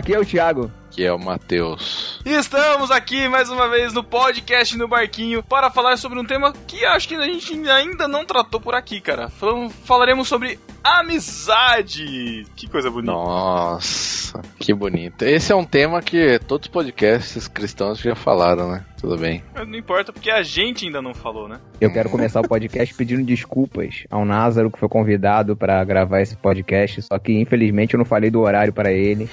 Aqui é o Thiago. Que é o Matheus. E estamos aqui mais uma vez no podcast no Barquinho para falar sobre um tema que acho que a gente ainda não tratou por aqui, cara. Falaremos sobre amizade. Que coisa bonita. Nossa, que bonito. Esse é um tema que todos os podcasts cristãos já falaram, né? Tudo bem. Mas não importa, porque a gente ainda não falou, né? Eu quero começar o podcast pedindo desculpas ao Názaro, que foi convidado para gravar esse podcast, só que infelizmente eu não falei do horário para ele.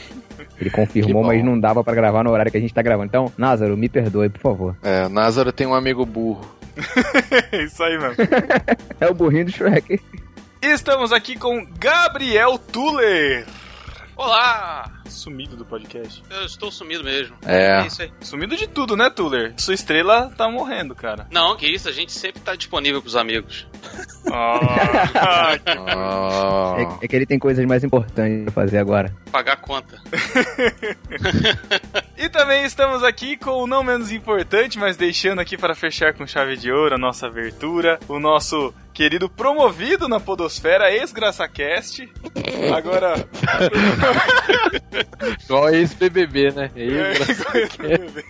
Ele confirmou, mas não dava para gravar no horário que a gente tá gravando. Então, Názaro, me perdoe, por favor. É, Názaro tem um amigo burro. Isso aí mesmo. é o burrinho do Shrek. Estamos aqui com Gabriel Tuller. Olá! Sumido do podcast. Eu estou sumido mesmo. É. é isso aí. Sumido de tudo, né, Tuller? Sua estrela tá morrendo, cara. Não, que isso, a gente sempre tá disponível pros amigos. Ah. é, é, que ele tem coisas mais importantes pra fazer agora. Pagar a conta. e também estamos aqui com o não menos importante, mas deixando aqui para fechar com chave de ouro a nossa abertura, o nosso querido promovido na Podosfera, ex-GraçaCast. Agora. Igual ex-BBB, né? Ex-BBB.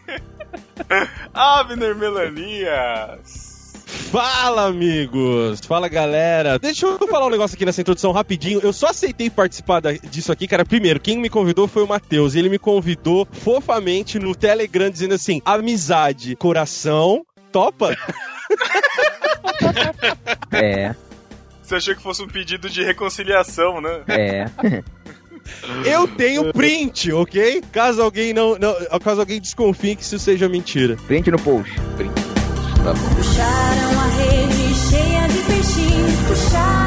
Abner Melanias. Fala, amigos! Fala, galera! Deixa eu falar um negócio aqui nessa introdução rapidinho. Eu só aceitei participar disso aqui, cara. Primeiro, quem me convidou foi o Matheus. Ele me convidou fofamente no Telegram, dizendo assim: amizade, coração, topa? É. Você achou que fosse um pedido de reconciliação, né? É. Eu tenho print, ok? Caso alguém não, não, caso alguém desconfie que isso seja mentira. Print no post. Print. Tá bom. Puxaram a rede cheia de peixinhos, puxaram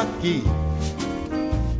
aqui.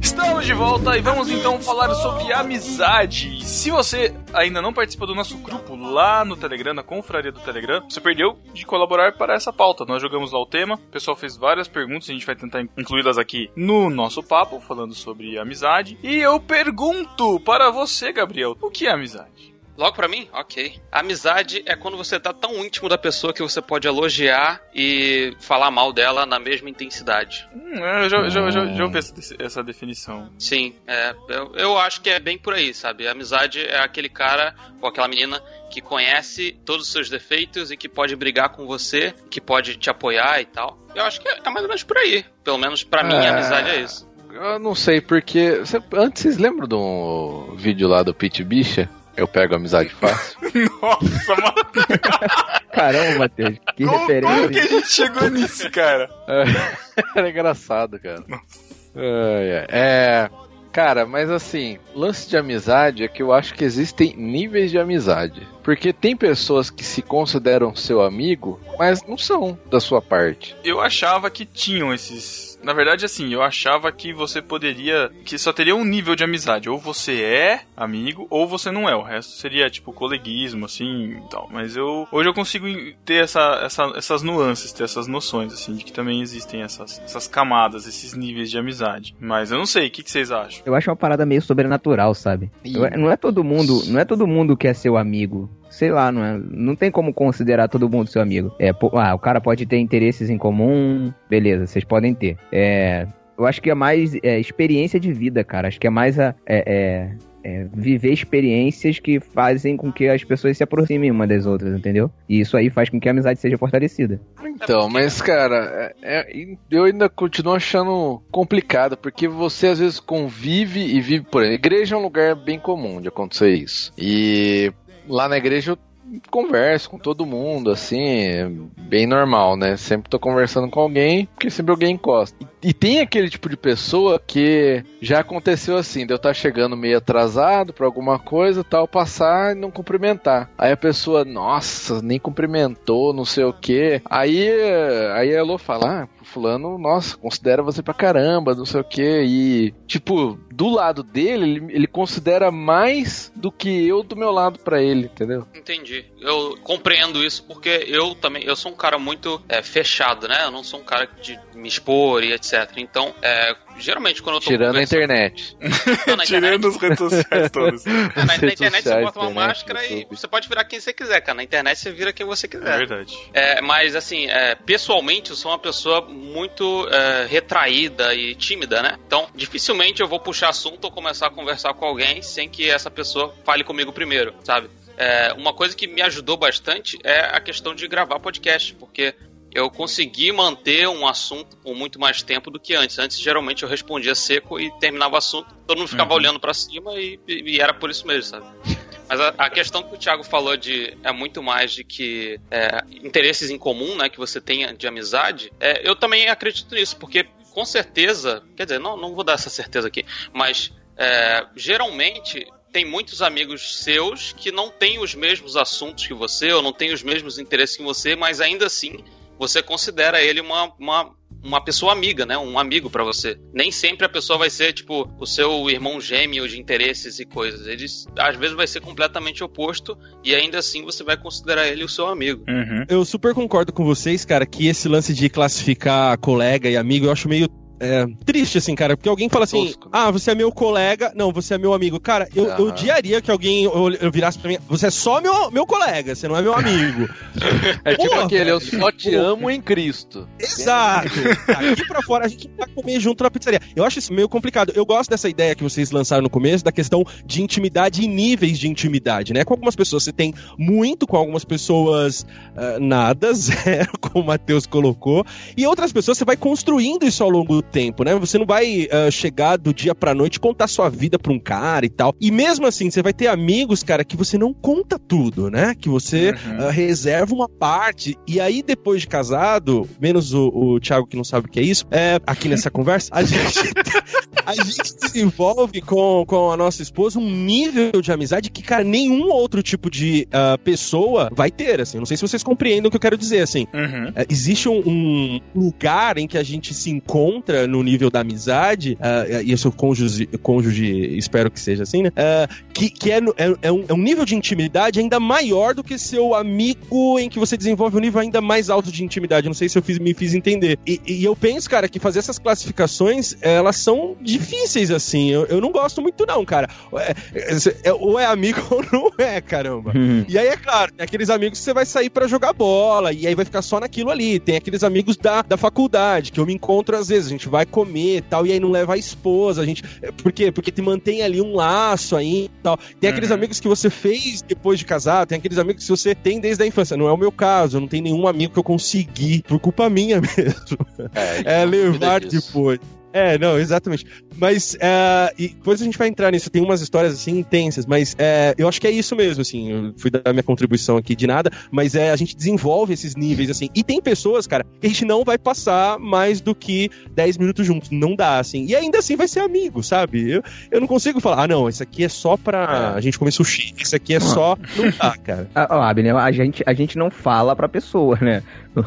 Estamos de volta e vamos então falar sobre amizade. Se você ainda não participou do nosso grupo lá no Telegram, na confraria do Telegram, você perdeu de colaborar para essa pauta. Nós jogamos lá o tema, o pessoal fez várias perguntas, a gente vai tentar incluí-las aqui no nosso papo, falando sobre amizade. E eu pergunto para você, Gabriel, o que é amizade? Logo pra mim? Ok. Amizade é quando você tá tão íntimo da pessoa que você pode elogiar e falar mal dela na mesma intensidade. Hum, eu já, já, já, já ouvi essa, essa definição. Sim, é, eu, eu acho que é bem por aí, sabe? Amizade é aquele cara ou aquela menina que conhece todos os seus defeitos e que pode brigar com você, que pode te apoiar e tal. Eu acho que é, é mais ou menos por aí. Pelo menos pra mim, a amizade é isso. Eu não sei, porque. Antes vocês lembram do vídeo lá do Pete Bicha? Eu pego amizade fácil. Nossa, mano. Caramba, Matheus. Que como, referência. Como que a gente chegou nisso, cara? É, era engraçado, cara. É, é, cara, mas assim, lance de amizade é que eu acho que existem níveis de amizade. Porque tem pessoas que se consideram seu amigo, mas não são da sua parte. Eu achava que tinham esses na verdade, assim, eu achava que você poderia. que só teria um nível de amizade. Ou você é amigo, ou você não é. O resto seria, tipo, coleguismo, assim e tal. Mas eu. Hoje eu consigo ter essa, essa, essas nuances, ter essas noções, assim, de que também existem essas, essas camadas, esses níveis de amizade. Mas eu não sei, o que, que vocês acham? Eu acho uma parada meio sobrenatural, sabe? Eu, não é todo mundo. Não é todo mundo que é seu amigo sei lá, não, é, não tem como considerar todo mundo seu amigo. É, ah, o cara pode ter interesses em comum, beleza, vocês podem ter. É, eu acho que é mais é, experiência de vida, cara. Acho que é mais a, é, é, é, viver experiências que fazem com que as pessoas se aproximem uma das outras, entendeu? E isso aí faz com que a amizade seja fortalecida. Então, mas cara, é, é, eu ainda continuo achando complicado, porque você às vezes convive e vive por aí. Igreja é um lugar bem comum de acontecer isso. E lá na igreja eu converso com todo mundo, assim, bem normal, né? Sempre tô conversando com alguém, porque sempre alguém encosta. E, e tem aquele tipo de pessoa que já aconteceu assim, de eu estar tá chegando meio atrasado pra alguma coisa, tal, passar e não cumprimentar. Aí a pessoa, nossa, nem cumprimentou, não sei o que. Aí, aí a Elô fala, ah, fulano, nossa, considera você pra caramba, não sei o que. E, tipo, do lado dele, ele, ele considera mais do que eu do meu lado pra ele, entendeu? Entendi. Eu compreendo isso porque eu também, eu sou um cara muito é, fechado, né? Eu não sou um cara de me expor e etc. Então, é, geralmente quando eu tô Tirando a internet. Não, na Tirando as redes sociais todas. É, na, internet você sociais, bota uma internet, máscara e YouTube. você pode virar quem você quiser, cara. Na internet você vira quem você É quiser. verdade. É, mas assim, é, pessoalmente eu sou uma pessoa muito é, retraída e tímida, né? Então, dificilmente eu vou puxar assunto ou começar a conversar com alguém sem que essa pessoa fale comigo primeiro, sabe? É, uma coisa que me ajudou bastante é a questão de gravar podcast, porque eu consegui manter um assunto por muito mais tempo do que antes. Antes, geralmente, eu respondia seco e terminava o assunto, todo mundo ficava olhando pra cima e, e era por isso mesmo, sabe? Mas a, a questão que o Thiago falou de é muito mais de que é, interesses em comum, né, que você tenha de amizade, é, eu também acredito nisso, porque com certeza, quer dizer, não, não vou dar essa certeza aqui, mas é, geralmente tem muitos amigos seus que não têm os mesmos assuntos que você, ou não têm os mesmos interesses que você, mas ainda assim você considera ele uma, uma, uma pessoa amiga, né? Um amigo pra você. Nem sempre a pessoa vai ser, tipo, o seu irmão gêmeo de interesses e coisas. Eles, às vezes, vai ser completamente oposto e ainda assim você vai considerar ele o seu amigo. Uhum. Eu super concordo com vocês, cara, que esse lance de classificar colega e amigo eu acho meio é, triste, assim, cara, porque alguém fala assim, Tosco, né? ah, você é meu colega, não, você é meu amigo. Cara, eu, eu Aham. odiaria que alguém eu, eu virasse pra mim, você é só meu, meu colega, você não é meu amigo. É tipo Porra, aquele, eu só te amo em Cristo. Exato. Aqui pra fora a gente vai comer junto na pizzaria. Eu acho isso meio complicado. Eu gosto dessa ideia que vocês lançaram no começo, da questão de intimidade e níveis de intimidade, né? Com algumas pessoas você tem muito, com algumas pessoas ah, nada, zero, como o Matheus colocou. E outras pessoas você vai construindo isso ao longo do tempo, né? Você não vai ah, chegar do dia pra noite contar sua vida pra um cara e tal. E mesmo assim, você vai ter amigos, cara, que você não conta tudo, né? Que você Uhum. ah, reserva uma parte. E aí, depois de casado, menos o, o Thiago que não sabe o que é isso, é, aqui nessa conversa, a gente, a gente desenvolve com, com a nossa esposa um nível de amizade que, cara, nenhum outro tipo de ah, pessoa vai ter, assim. Não sei se vocês compreendem o que eu quero dizer, assim. Uhum. É, existe um, um lugar em que a gente se encontra no nível da amizade, ah, e eu sou cônjuge, cônjuge, espero que seja assim, né? Ah, que que é, é- é um, é um nível de intimidade ainda maior do que seu amigo, em que você desenvolve um nível ainda mais alto de intimidade. Não sei se eu fiz- me fiz entender. E, e eu penso, cara, que fazer essas classificações, elas são difíceis, assim. Eu, eu não gosto muito, não, cara. É- é- é- ou é amigo ou não é, caramba. E aí, é claro, tem aqueles amigos que você vai sair pra jogar bola, e aí vai ficar só naquilo ali. Tem aqueles amigos da, da faculdade, que eu me encontro às vezes, a gente vai comer e tal, e aí não leva a esposa, a gente. Por quê? Porque te mantém ali um laço aí e tal. Tem aqueles Uhum. amigos que você fez depois de casar, tem aqueles amigos que você tem desde a infância. Não é o meu caso, não tenho nenhum amigo que eu consegui, por culpa minha mesmo É, é não duvida levar disso. depois. É, não, exatamente. Mas, é, e depois a gente vai entrar nisso. Tem umas histórias, assim, intensas, mas é, eu acho que é isso mesmo, assim. Eu fui dar minha contribuição aqui de nada, mas é, a gente desenvolve esses níveis, assim. E tem pessoas, cara, que a gente não vai passar mais do que 10 minutos juntos. Não dá, assim. E ainda assim vai ser amigo, sabe? Eu, eu não consigo falar, ah, não, isso aqui é só pra a gente comer sushi, isso aqui é só. Não dá, cara. Ah, ó, Abner, a gente, a gente não fala pra pessoa, né?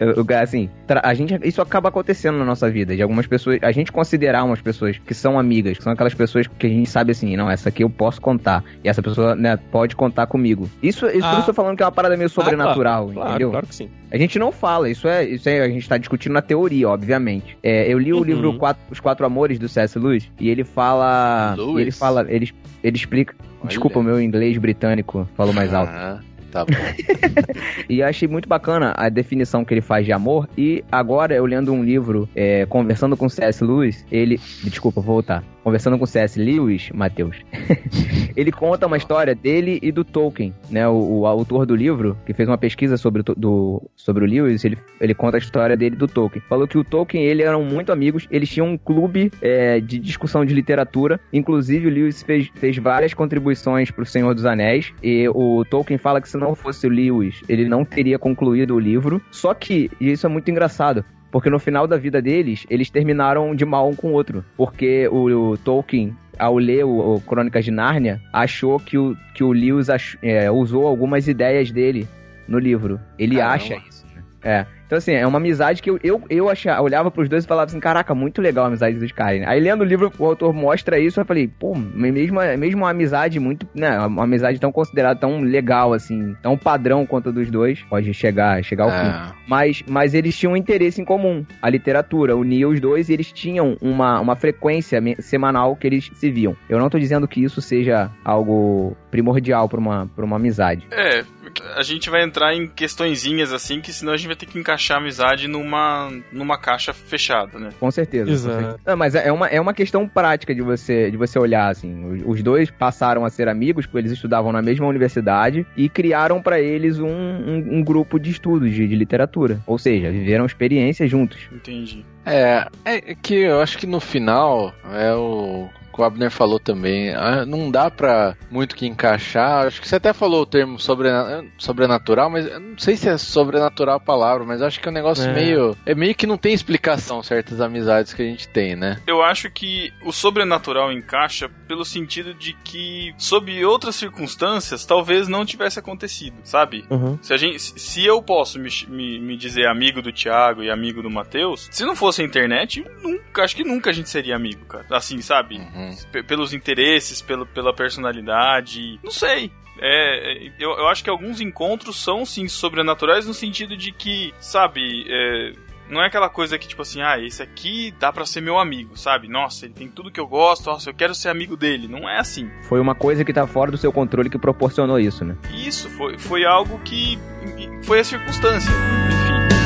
O- assim, a gente, isso acaba acontecendo na nossa vida. De algumas pessoas, a gente considerar umas pessoas que são amigas, que são aquelas pessoas que a gente sabe assim, não, essa aqui eu posso contar. E essa pessoa, né, pode contar comigo. Isso, isso Ah. eu tô falando que é uma parada meio sobrenatural, Claro, entendeu? claro que sim. A gente não fala, isso é, isso é, a gente tá discutindo na teoria, obviamente. É, eu li o Uhum. livro Quatro- Os Quatro Amores do C.S. Lewis e ele fala, Lewis? e ele fala, ele, ele explica, desculpa, o meu inglês britânico falou mais alto. Ah, tá bom. E achei muito bacana a definição que ele faz de amor. E agora, eu lendo um livro, é, conversando com C.S. Lewis, ele. Desculpa, vou voltar. Conversando com C.S. Lewis, Matheus, ele conta uma história dele e do Tolkien, né? O, o autor do livro, que fez uma pesquisa sobre o, do, sobre o Lewis, ele, ele conta a história dele do Tolkien. Falou que o Tolkien e ele eram muito amigos, eles tinham um clube é, de discussão de literatura. Inclusive, o Lewis fez, fez várias contribuições pro Senhor dos Anéis. E o Tolkien fala que se não fosse o Lewis, ele não teria concluído o livro. Só que, e isso é muito engraçado, porque no final da vida deles, eles terminaram de mal um com o outro. Porque o, o Tolkien, ao ler o, o Crônicas de Nárnia, achou que o, que o Lewis ach- é, usou algumas ideias dele no livro. Ele Caramba. acha isso. né? É. Então, assim, é uma amizade que eu, eu, eu achava, olhava pros dois e falava assim, caraca, muito legal a amizade dos caras. né? Aí lendo o livro, o autor mostra isso, eu falei, pô, mesmo, mesmo uma amizade muito, né, uma amizade tão considerada tão legal, assim, tão padrão quanto a dos dois, pode chegar, chegar ao fim. É. Mas, mas eles tinham um interesse em comum, a literatura, unia os dois e eles tinham uma, uma frequência semanal que eles se viam. Eu não tô dizendo que isso seja algo primordial pra uma, pra uma amizade. É, a gente vai entrar em questõezinhas assim, que senão a gente vai ter que encaixar a amizade numa, numa caixa fechada, né? Com certeza. Exato. Não, mas é uma, é uma questão prática de você, de você olhar, assim. Os, os dois passaram a ser amigos, porque eles estudavam na mesma universidade e criaram pra eles um, um, um grupo de estudos de, de literatura. Ou seja, viveram experiências juntos. Entendi. É, é que eu acho que no final é o o Abner falou também. ah, Não dá pra muito que encaixar. Acho que você até falou o termo sobrena- sobrenatural, mas eu não sei se é sobrenatural a palavra, mas acho que é um negócio É. meio. É meio que não tem explicação certas amizades que a gente tem, né? Eu acho que o sobrenatural encaixa pelo sentido de que, sob outras circunstâncias, talvez não tivesse acontecido, sabe? Uhum. Se, a gente, se- eu posso me, me, me dizer amigo do Thiago e amigo do Matheus, se não fosse a internet, nunca, acho que nunca a gente seria amigo, cara. Assim, sabe? Uhum. P- pelos interesses, pelo, pela personalidade. Não sei. É, é, eu, eu acho que alguns encontros são sim sobrenaturais no sentido de que, sabe, é, não é aquela coisa que, tipo assim, ah, esse aqui dá pra ser meu amigo, sabe? Nossa, ele tem tudo que eu gosto, nossa, eu quero ser amigo dele. Não é assim. Foi uma coisa que tá fora do seu controle que proporcionou isso, né? Isso foi, foi algo que. Foi a circunstância. Enfim.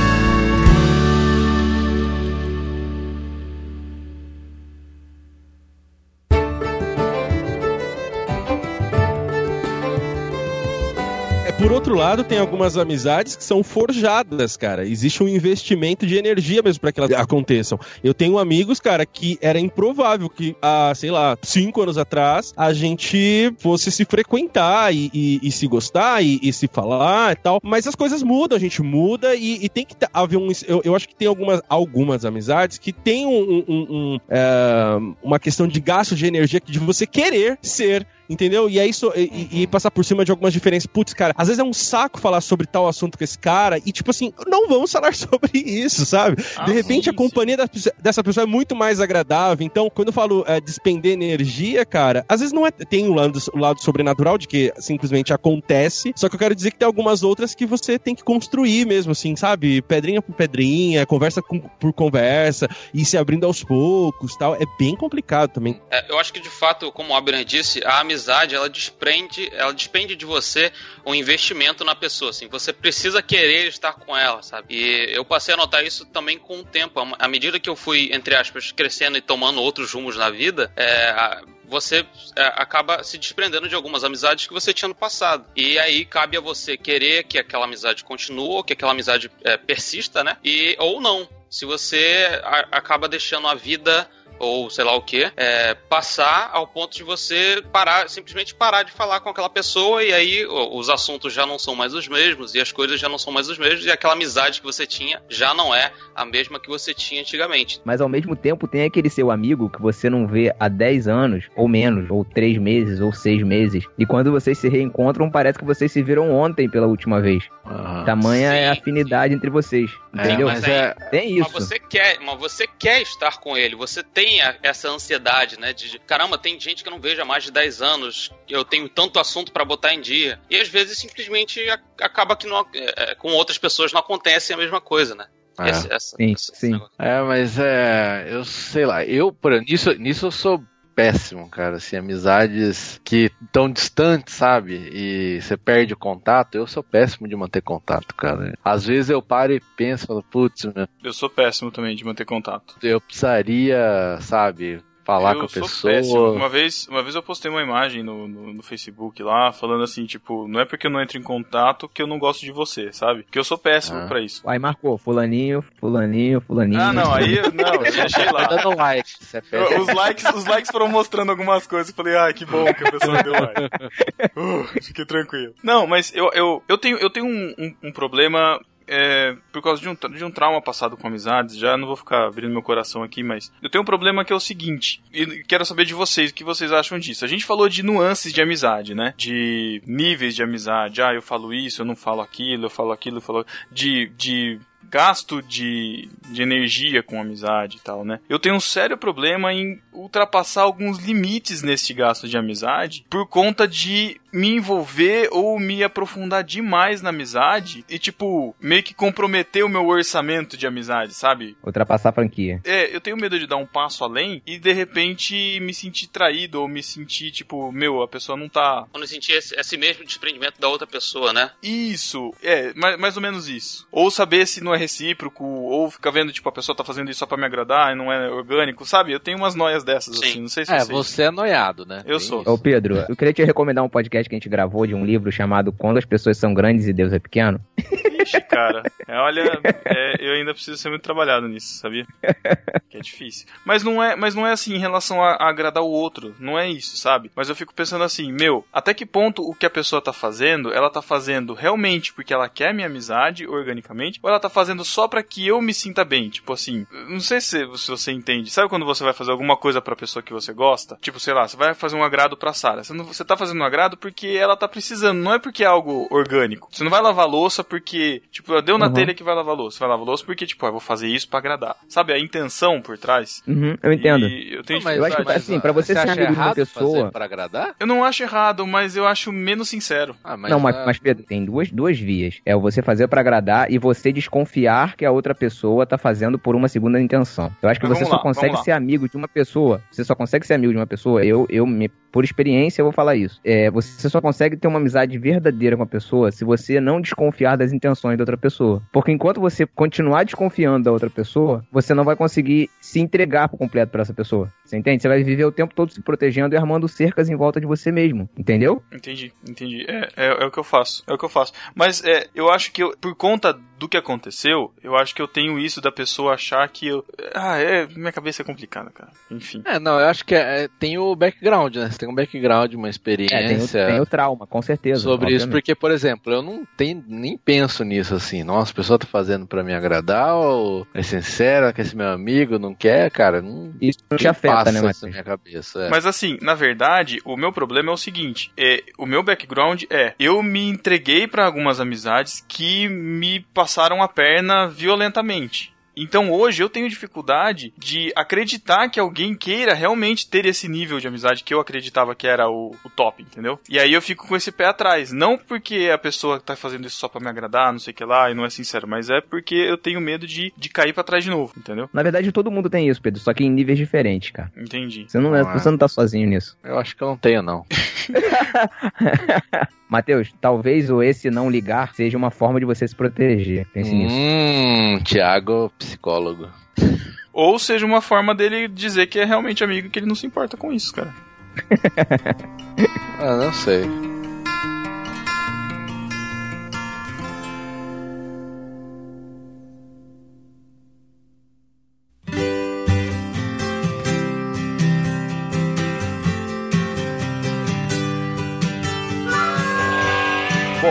Por outro lado, tem algumas amizades que são forjadas, cara. Existe um investimento de energia mesmo para que elas aconteçam. Eu tenho amigos, cara, que era improvável que há, sei lá, cinco anos atrás a gente fosse se frequentar e, e- e se gostar e, e se falar e tal. Mas as coisas mudam, a gente muda e, tem que haver um. Eu, eu acho que tem algumas, algumas amizades que tem um- um- um, é, uma questão de gasto de energia de você querer ser Entendeu? E é isso, e- e passar por cima de algumas diferenças. Putz, cara, às vezes é um saco falar sobre tal assunto com esse cara, e tipo assim, não vamos falar sobre isso, sabe? Ah, de repente sim, a companhia da- dessa pessoa é muito mais agradável. Então, quando eu falo é, despender energia, cara, às vezes não é. Tem o lado, o lado sobrenatural de que simplesmente acontece. Só que eu quero dizer que tem algumas outras que você tem que construir mesmo, assim, sabe? Pedrinha por pedrinha, conversa com- por conversa, e se abrindo aos poucos tal. É bem complicado também. É, eu acho que de fato, como o Abner disse, a amizade ela desprende, ela despende de você um investimento na pessoa. Assim, você precisa querer estar com ela, sabe? E eu passei a notar isso também com o tempo. À medida que eu fui, entre aspas, crescendo e tomando outros rumos na vida, é, a- você é, acaba se desprendendo de algumas amizades que você tinha no passado. E aí cabe a você querer que aquela amizade continue, que aquela amizade é, persista, né? E, ou não. Se você a- acaba deixando a vida ou sei lá o que, passar ao ponto de você parar, simplesmente parar de falar com aquela pessoa e aí os assuntos já não são mais os mesmos e as coisas já não são mais os mesmos e aquela amizade que você tinha já não é a mesma que você tinha antigamente. Mas ao mesmo tempo tem aquele seu amigo que você não vê há 10 anos, ou menos, ou 3 meses, ou 6 meses. E quando vocês se reencontram, parece que vocês se viram ontem pela última vez. Aham. Tamanha é a sim, afinidade entre vocês. É, Entendeu? mas é, Tem Mas isso. você quer, mas você quer estar com ele, você tem a- essa ansiedade, né? De caramba, tem gente que eu não vejo há mais de 10 anos, eu tenho tanto assunto pra botar em dia. E às vezes simplesmente a- acaba que não, é, é, com outras pessoas não acontece a mesma coisa, né? É. Essa- Sim, esse sim. É, mas é. Eu sei lá, eu, por, nisso, nisso eu sou péssimo, cara. Assim, amizades que tão distantes, sabe? E você perde o contato. Eu sou péssimo de manter contato, cara. Às vezes eu paro e penso, falo, putz, meu, Eu sou péssimo também de manter contato. eu precisaria, sabe, falar eu com a sou pessoa. péssimo. Uma vez, uma vez eu postei uma imagem no, no, no Facebook lá, falando assim, tipo, não é porque eu não entro em contato que eu não gosto de você, sabe? Porque eu sou péssimo Ah. pra isso. Aí marcou, fulaninho, fulaninho, fulaninho. Ah, não, aí não, deixei Tá lá. dando like, você é. Os likes, os likes foram mostrando algumas coisas. Eu falei, ai, que bom que a pessoa deu like. Uh, fiquei tranquilo. Não, mas eu, eu, eu tenho, eu tenho um, um, um problema. É, por causa de um, de um trauma passado com amizades, já não vou ficar abrindo meu coração aqui, mas eu tenho um problema que é o seguinte, e quero saber de vocês, o que vocês acham disso. A gente falou de nuances de amizade, né? De níveis de amizade, ah, eu falo isso, eu não falo aquilo, eu falo aquilo, eu falo... De, de gasto de, de energia com amizade e tal, né? Eu tenho um sério problema em ultrapassar alguns limites nesse gasto de amizade por conta de me envolver ou me aprofundar demais na amizade e, tipo, meio que comprometer o meu orçamento de amizade, sabe? Ultrapassar a franquia. É, eu tenho medo de dar um passo além e de repente me sentir traído ou me sentir, tipo, meu, a pessoa não tá. Quando sentir esse, esse mesmo desprendimento da outra pessoa, né? Isso, é, mais, mais ou menos isso. Ou saber se não é recíproco, ou ficar vendo, tipo, a pessoa tá fazendo isso só pra me agradar e não é orgânico, sabe? Eu tenho umas noias dessas, Sim. assim, não sei se É, vocês... você é noiado, né? Eu Tem sou. isso. Ô Pedro, eu queria te recomendar um podcast que a gente gravou de um livro chamado Quando as Pessoas São Grandes e Deus é Pequeno. Ixi, cara. É, olha, é, eu ainda preciso ser muito trabalhado nisso, sabia? Que é difícil. Mas não é, mas não é assim em relação a, a agradar o outro. Não é isso, sabe? Mas eu fico pensando assim, meu, até que ponto o que a pessoa tá fazendo, ela tá fazendo realmente porque ela quer minha amizade organicamente, ou ela tá fazendo só pra que eu me sinta bem? Tipo assim, não sei se, se você entende. Sabe quando você vai fazer alguma coisa pra pessoa que você gosta? Tipo, sei lá, você vai fazer um agrado pra Sara. Você, não- você tá fazendo um agrado porque ela tá precisando, não é porque é algo orgânico. Você não vai lavar louça porque, tipo, deu na Uhum. telha que vai lavar louça. Você vai lavar louça porque, tipo, ah, eu vou fazer isso pra agradar. Sabe a intenção por trás? Uhum, eu entendo. E eu tenho Não, mas- Eu acho que, dificuldade. assim, pra você ser acha amigo de uma pessoa- fazer Pra agradar? Eu não acho errado, mas eu acho menos sincero. Ah, não, mas, ah, mas Pedro, tem duas, duas vias. É o você fazer pra agradar e você desconfiar que a outra pessoa tá fazendo por uma segunda intenção. Eu acho que você só lá, consegue ser amigo de uma pessoa. Você só consegue ser amigo de uma pessoa. Eu, eu me, por experiência, eu vou falar isso. É, você só consegue ter uma amizade verdadeira com a pessoa se você não desconfiar das intenções da outra pessoa. Porque enquanto você continuar desconfiando da outra pessoa, você não vai conseguir se entregar por completo pra essa pessoa. Você entende? Você vai viver o tempo todo se protegendo e armando cercas em volta de você mesmo. Entendeu? Entendi, entendi. É, é, é o que eu faço. É o que eu faço. Mas é, eu acho que eu, por conta do que aconteceu, eu acho que eu tenho isso da pessoa achar que eu. Ah, é. Minha cabeça é complicada, cara. Enfim. É, não, eu acho que é- é- tem o background, né? Você tem um background, uma É, tem, o, experiência. tem o trauma, com certeza. sobre isso, obviamente. porque, por exemplo, eu não tenho, nem penso nisso assim, nossa, a pessoa tá fazendo pra me agradar, ou é sincera, quer ser meu amigo, não quer, cara, não, Isso não te afeta, passa né, isso Matheus? na minha cabeça. é. Mas assim, na verdade, o meu problema é o seguinte: é, o meu background é eu me entreguei pra algumas amizades que me passaram a perna violentamente. Então hoje eu tenho dificuldade de acreditar que alguém queira realmente ter esse nível de amizade que eu acreditava que era o, o top, entendeu? E aí eu fico com esse pé atrás. Não porque a pessoa tá fazendo isso só pra me agradar, não sei o que lá, e não é sincero, mas é porque eu tenho medo de, de cair pra trás de novo, entendeu? Na verdade, todo mundo tem isso, Pedro, só que em níveis diferentes, cara. Entendi. Você não, é- Não é. você não tá sozinho nisso. Eu acho que eu não tenho, não. Matheus, talvez o esse não ligar seja uma forma de você se proteger. Pense nisso. Hum, Thiago, psicólogo. Ou seja, uma forma dele dizer que é realmente amigo e que ele não se importa com isso, cara. Ah, não sei.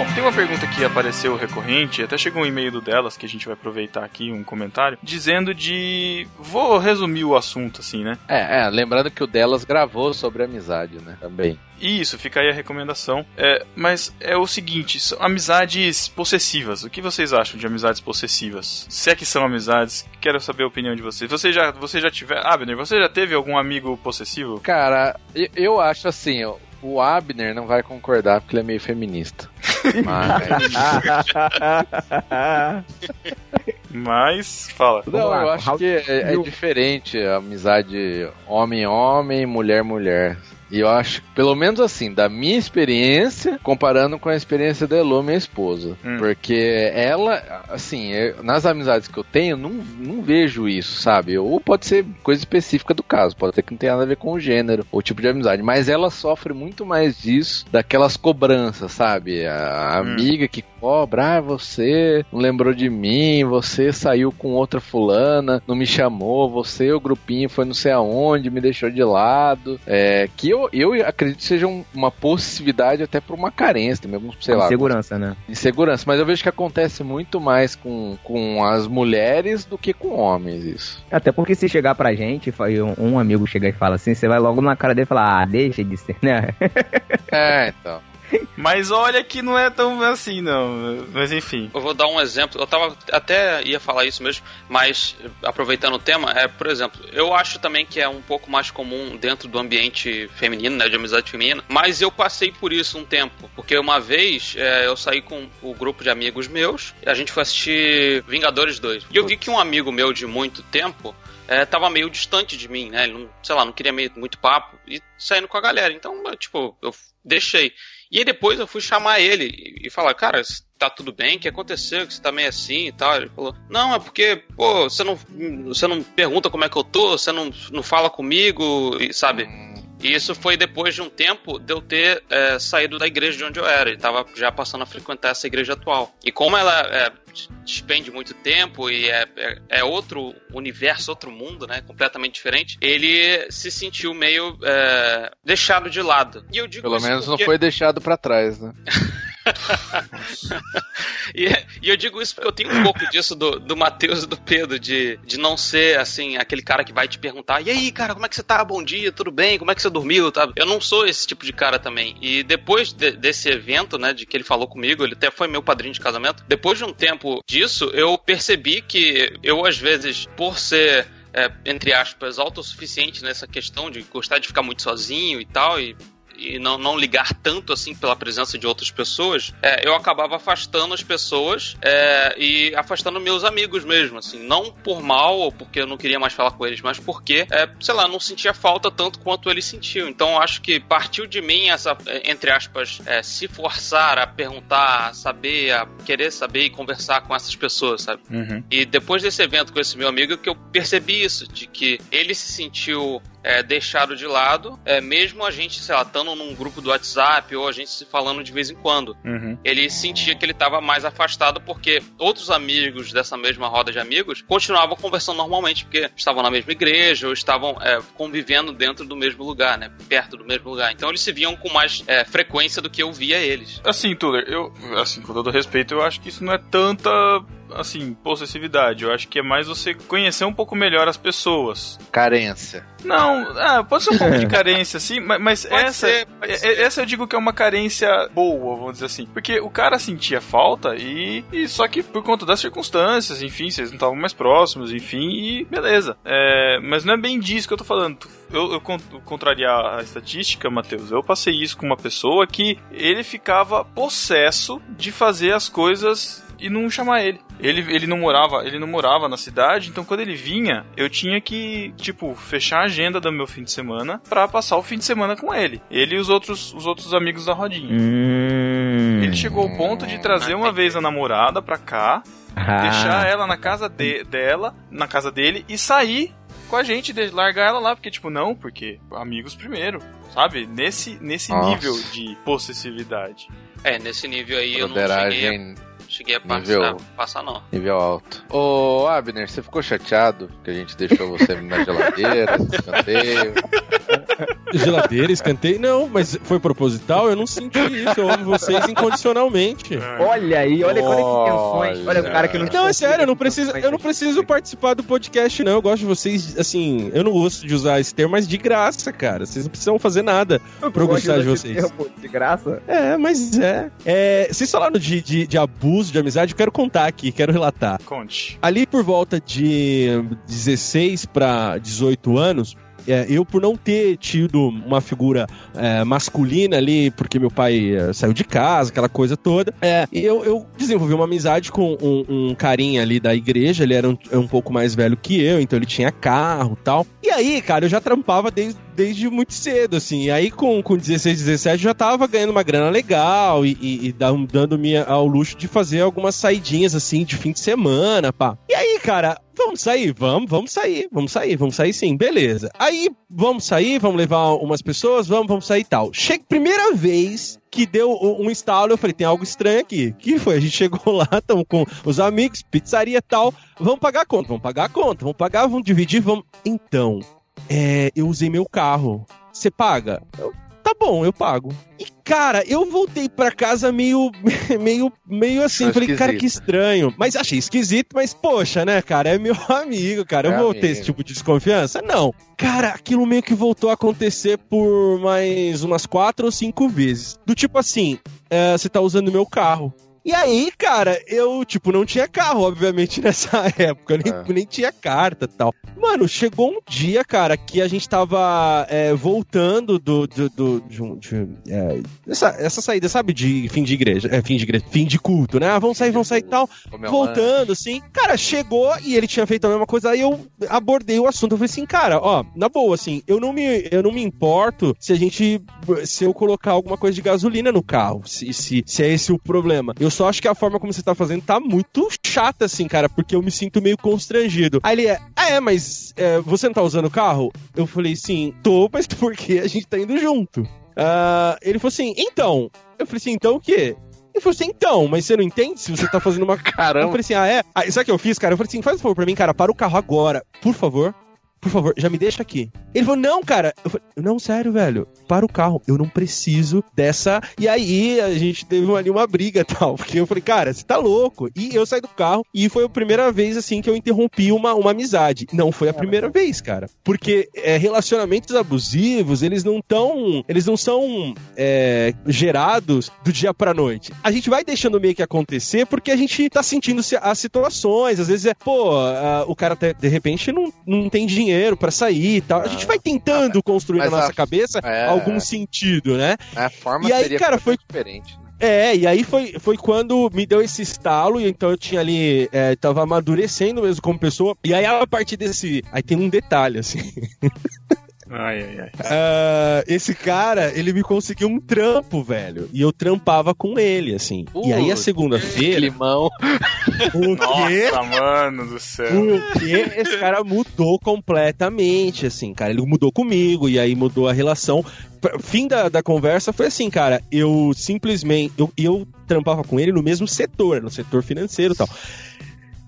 Bom, tem uma pergunta que apareceu recorrente, até chegou um e-mail do delas, que a gente vai aproveitar aqui, um comentário, dizendo de. Vou resumir o assunto assim, né? É, é, lembrando que o delas gravou sobre amizade, né? Também. Isso, fica aí a recomendação. É, mas é o seguinte: são amizades possessivas. O que vocês acham de amizades possessivas? Se é que são amizades, quero saber a opinião de vocês. Você já, você já tiver. Abner, você já teve algum amigo possessivo? Cara, eu- eu acho assim, ó, o Abner não vai concordar porque ele é meio feminista. Mas. Mas, fala. Vamos Não, lá, eu acho que é, é diferente a amizade homem-homem, mulher-mulher. E eu acho, pelo menos assim, da minha experiência, comparando com a experiência da Elô, minha esposa. Hum. Porque ela, assim, eu- nas amizades que eu tenho, não, não vejo isso, sabe? Ou pode ser coisa específica do caso, pode ser que não tenha nada a ver com o gênero ou tipo de amizade. Mas ela sofre muito mais disso, daquelas cobranças, sabe? A Hum. amiga que cobra, ah, você não lembrou de mim, você saiu com outra fulana, não me chamou, você, o grupinho foi não sei aonde, me deixou de lado. É, que eu, eu acredito que seja um- uma possibilidade até por uma carência, mesmo, sei lá, Segurança, né? insegurança. Mas eu vejo que acontece muito mais com, com as mulheres do que com homens, isso. Até porque se chegar pra gente, um, amigo chegar e fala assim, você vai logo na cara dele e falar, ah, deixa de ser, né? É, então. Mas olha que não é tão assim, não. Mas enfim. Eu vou dar um exemplo. Eu tava até ia falar isso mesmo, mas aproveitando o tema, é, por exemplo, eu acho também que é um pouco mais comum dentro do ambiente feminino, né, de amizade feminina, mas eu passei por isso um tempo, porque uma vez é, eu saí com o grupo de amigos meus, e a gente foi assistir Vingadores 2. E eu vi que um amigo meu de muito tempo é, tava meio distante de mim, né? Ele não, sei lá, não queria meio, muito papo e saindo com a galera. Então, eu, tipo, eu deixei. E aí depois eu fui chamar ele e, falar, cara, tá tudo bem? O que aconteceu? Que você tá meio assim e tal? Ele falou, não, é porque, pô, você não, você não pergunta como é que eu tô, você não, não fala comigo, e, sabe? E isso foi depois de um tempo de eu ter é, saído da igreja de onde eu era. E tava já passando a frequentar essa igreja atual. E como ela é, despende muito tempo e é, é, é outro universo, outro mundo, né? Completamente diferente, ele se sentiu meio é, deixado de lado. E eu digo Pelo menos porque- não foi deixado pra trás, né? e, e eu digo isso porque eu tenho um pouco disso do, do Matheus e do Pedro, de, de não ser, assim, aquele cara que vai te perguntar: e aí, cara, como é que você tá? Bom dia, tudo bem? Como é que você dormiu? Tá? Eu não sou esse tipo de cara também. E depois de- desse evento, né, de que ele falou comigo, ele até foi meu padrinho de casamento, depois de um tempo disso, eu percebi que eu, às vezes, por ser. é, entre aspas, autossuficiente nessa questão de gostar de ficar muito sozinho e tal, e e não, não ligar tanto assim pela presença de outras pessoas, é, eu acabava afastando as pessoas é, e afastando meus amigos mesmo, assim, não por mal ou porque eu não queria mais falar com eles, mas porque, é, sei lá, não sentia falta tanto quanto eles sentiam. Então acho que partiu de mim essa, entre aspas, é, se forçar a perguntar, a saber, a querer saber e conversar com essas pessoas, sabe? Uhum. E depois desse evento com esse meu amigo que eu percebi isso, de que ele se sentiu é, deixado de lado, é, mesmo a gente, sei lá, estando num grupo do WhatsApp ou a gente se falando de vez em quando. Uhum. Ele sentia que ele estava mais afastado porque outros amigos dessa mesma roda de amigos continuavam conversando normalmente, porque estavam na mesma igreja ou estavam é, convivendo dentro do mesmo lugar, né? Perto do mesmo lugar. Então eles se viam com mais é, frequência do que eu via eles. Assim, Tuller, eu, assim, com todo respeito, eu acho que isso não é tanta, assim, possessividade. Eu acho que é mais você conhecer um pouco melhor as pessoas. Carência. Não, ah, pode ser um pouco de carência, assim, mas, mas Pode essa, ser, pode é- ser. essa eu digo que é uma carência boa, vamos dizer assim. Porque o cara sentia falta e, e só que por conta das circunstâncias, enfim, vocês não estavam mais próximos, enfim, e beleza. É, mas não é bem disso que eu tô falando. Eu, eu con- contrariar a estatística, Matheus, eu passei isso com uma pessoa que ele ficava possesso de fazer as coisas e não chamar ele. Ele, ele não morava, ele não morava na cidade, então quando ele vinha, eu tinha que, tipo, fechar a agenda do meu fim de semana pra passar o fim de semana com ele. Ele e os outros, os outros amigos da rodinha. Hum. Ele chegou ao ponto de trazer uma vez a namorada pra cá, Ah. deixar ela na casa de- dela, na casa dele e sair com a gente, de- largar ela lá, porque tipo, não, porque amigos primeiro, sabe? Nesse nesse Nossa. nível de possessividade. É, nesse nível aí eu não cheguei a, Broderagem cheguei a nível- passar, passar, não. nível alto. Ô, Abner, você ficou chateado que a gente deixou você na geladeira, no escanteio? Geladeira, escanteio. Não, mas foi proposital, eu não senti isso. Eu amo vocês incondicionalmente. Olha aí, olha, olha que intenções. Olha o cara que não Não, é sério, eu não preciso, eu não preciso participar do podcast, não. Eu gosto de vocês, assim, eu não gosto de usar esse termo, mas de graça, cara. Vocês não precisam fazer nada pra eu gostar de vocês. De graça. É, mas é. é vocês falaram de, de, de abuso de amizade, eu quero contar aqui, quero relatar. Conte. Ali por volta de 16 para 18 anos, é, eu por não ter tido uma figura é, masculina ali, porque meu pai é, saiu de casa, aquela coisa toda, é, eu, eu desenvolvi uma amizade com um, um carinha ali da igreja, ele era um, um pouco mais velho que eu, então ele tinha carro tal. E aí, cara, eu já trampava desde, desde muito cedo, assim. E aí, com, com 16, 17, eu já tava ganhando uma grana legal e, e, e dando- dando-me ao luxo de fazer algumas saidinhas, assim, de fim de semana, pá. E aí, cara, vamos sair? Vamos, vamos sair, vamos sair, vamos sair sim, beleza. Aí, vamos sair, vamos levar umas pessoas, vamos, vamos sair e tal. Chega, primeira vez que deu um estalo, eu falei, tem algo estranho aqui. Que foi? A gente chegou lá, estamos com os amigos, pizzaria e tal. Vamos pagar a conta, vamos pagar a conta, vamos pagar, vamos dividir, vamos. Então, é, eu usei meu carro. Você paga? Eu, tá bom, eu pago. E cara, eu voltei pra casa meio, meio, meio assim. Falei, cara, esquisito. que estranho. Mas achei esquisito, mas poxa, né, cara? É meu amigo, cara. Eu É vou ter esse tipo de desconfiança? Não. Cara, aquilo meio que voltou a acontecer por mais umas quatro ou cinco vezes. Do tipo assim, é, você tá usando meu carro. E aí, cara, eu, tipo, não tinha carro, obviamente, nessa época. Nem, É. nem tinha carta e tal. Mano, chegou um dia, cara, que a gente tava é, voltando do. do, do de de, é, essa, essa saída, sabe, de fim de igreja. É, fim de igreja. Fim de culto, né? Ah, vamos sair, vamos sair e tal. Voltando, assim. Cara, chegou e ele tinha feito a mesma coisa. Aí eu abordei o assunto. Eu falei assim, cara, ó, na boa, assim, eu não me, eu não me importo se a gente. Se eu colocar alguma coisa de gasolina no carro. Se, se, se é esse o problema. Eu só acho que a forma como você tá fazendo tá muito chata, assim, cara, porque eu me sinto meio constrangido. Aí ele é, ah, é, mas é, você não tá usando o carro? Eu falei, sim, tô, mas porque a gente tá indo junto. Ah, ele falou assim, então. Eu falei assim, então o quê? Ele falou assim, então, mas você não entende se você tá fazendo uma eu Caramba. falei assim, ah, é? Aí, sabe o que eu fiz, cara? Eu falei assim, faz um favor pra mim, cara, para o carro agora, por favor. Por favor, já me deixa aqui. Ele falou, não, cara. Eu falei, não, sério, velho. Para o carro. Eu não preciso dessa. E aí a gente teve ali uma briga e tal. Porque eu falei, cara, você tá louco. E eu saí do carro e foi a primeira vez, assim, que eu interrompi uma, uma amizade. Não foi a primeira vez, cara. Porque é, relacionamentos abusivos, eles não tão. Eles não são é, gerados do dia pra noite. A gente vai deixando meio que acontecer porque a gente tá sentindo se- as situações. Às vezes é, pô, ah, o cara até, de repente não, não tem dinheiro pra sair e tal. A gente vai tentando construir na nossa a- cabeça é. algum sentido, né? A forma E aí, cara, foi- diferente. né? É, e aí foi, foi quando me deu esse estalo, e então eu tinha ali, é, tava amadurecendo mesmo como pessoa, e aí a partir desse. Aí tem um detalhe, assim. Ai, ai, ai. Ah, esse cara, ele me conseguiu um trampo, velho. E eu trampava com ele, assim. e aí a segunda-feira. Limão. O quê? Nossa, mano do céu. Porque esse cara mudou completamente, assim, cara. Ele mudou comigo e aí mudou a relação. Fim da, da conversa foi assim, cara. Eu simplesmente. Eu, eu trampava com ele no mesmo setor, no setor financeiro e tal.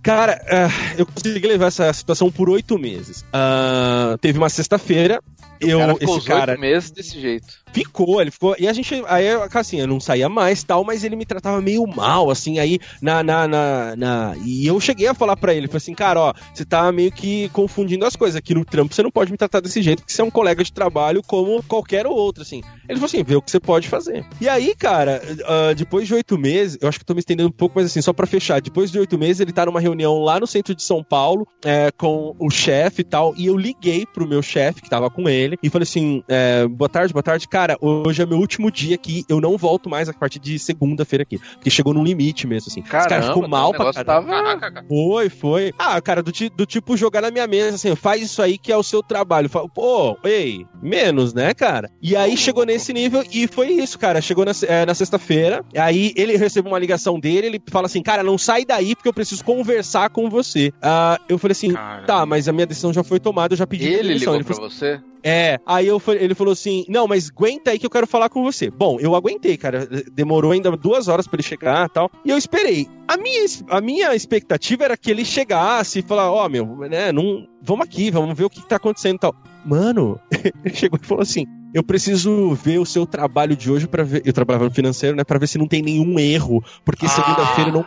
Cara, ah, eu consegui levar essa situação por oito meses. Ah, teve uma sexta-feira. Eu, cara ficou esse cara meses desse jeito. ficou, ele ficou. E a gente, aí, assim, eu não saía mais tal, mas ele me tratava meio mal, assim, aí na. na, na, na- e eu cheguei a falar pra ele, falei assim, cara, ó, você tá meio que confundindo as coisas. Aqui no trampo você não pode me tratar desse jeito, porque você é um colega de trabalho como qualquer outro, assim. Ele falou assim, vê o que você pode fazer. E aí, cara, ah, depois de oito meses, eu acho que eu tô me estendendo um pouco, mas assim, só pra fechar, depois de oito meses, ele tá numa reunião lá no centro de São Paulo, é, com o chefe e tal, e eu liguei pro meu chefe, que tava com ele, e falei assim, é, boa tarde, boa tarde, cara, hoje é meu último dia aqui, eu não volto mais a partir de segunda-feira aqui, porque chegou num limite mesmo, assim. Caramba, ficou mal pra caramba. tava... Foi, foi. Ah, cara, do, do tipo jogar na minha mesa, assim, faz isso aí que é o seu trabalho. Fala, Pô, ei, menos, né, cara? E aí chegou nesse nível e foi isso, cara. Chegou na, eh, na sexta-feira, aí ele recebeu uma ligação dele, ele fala assim, cara, não sai daí porque eu preciso conversar com você. Ah, eu falei assim, Caramba. tá, mas a minha decisão já foi tomada, eu já pedi Ele demissão. ligou falou pra você? é, aí eu, ele falou assim: Não, mas aguenta aí que eu quero falar com você. Bom, eu aguentei, cara. Demorou ainda duas horas pra ele chegar e tal. E eu esperei. A minha, a minha expectativa era que ele chegasse e falar: Ó, meu, né, não, vamos aqui, vamos ver o que, que tá acontecendo e tal. Mano, ele chegou e falou assim: Eu preciso ver o seu trabalho de hoje pra ver. Eu trabalhava no financeiro, né? Pra ver se não tem nenhum erro. Porque segunda-feira eu não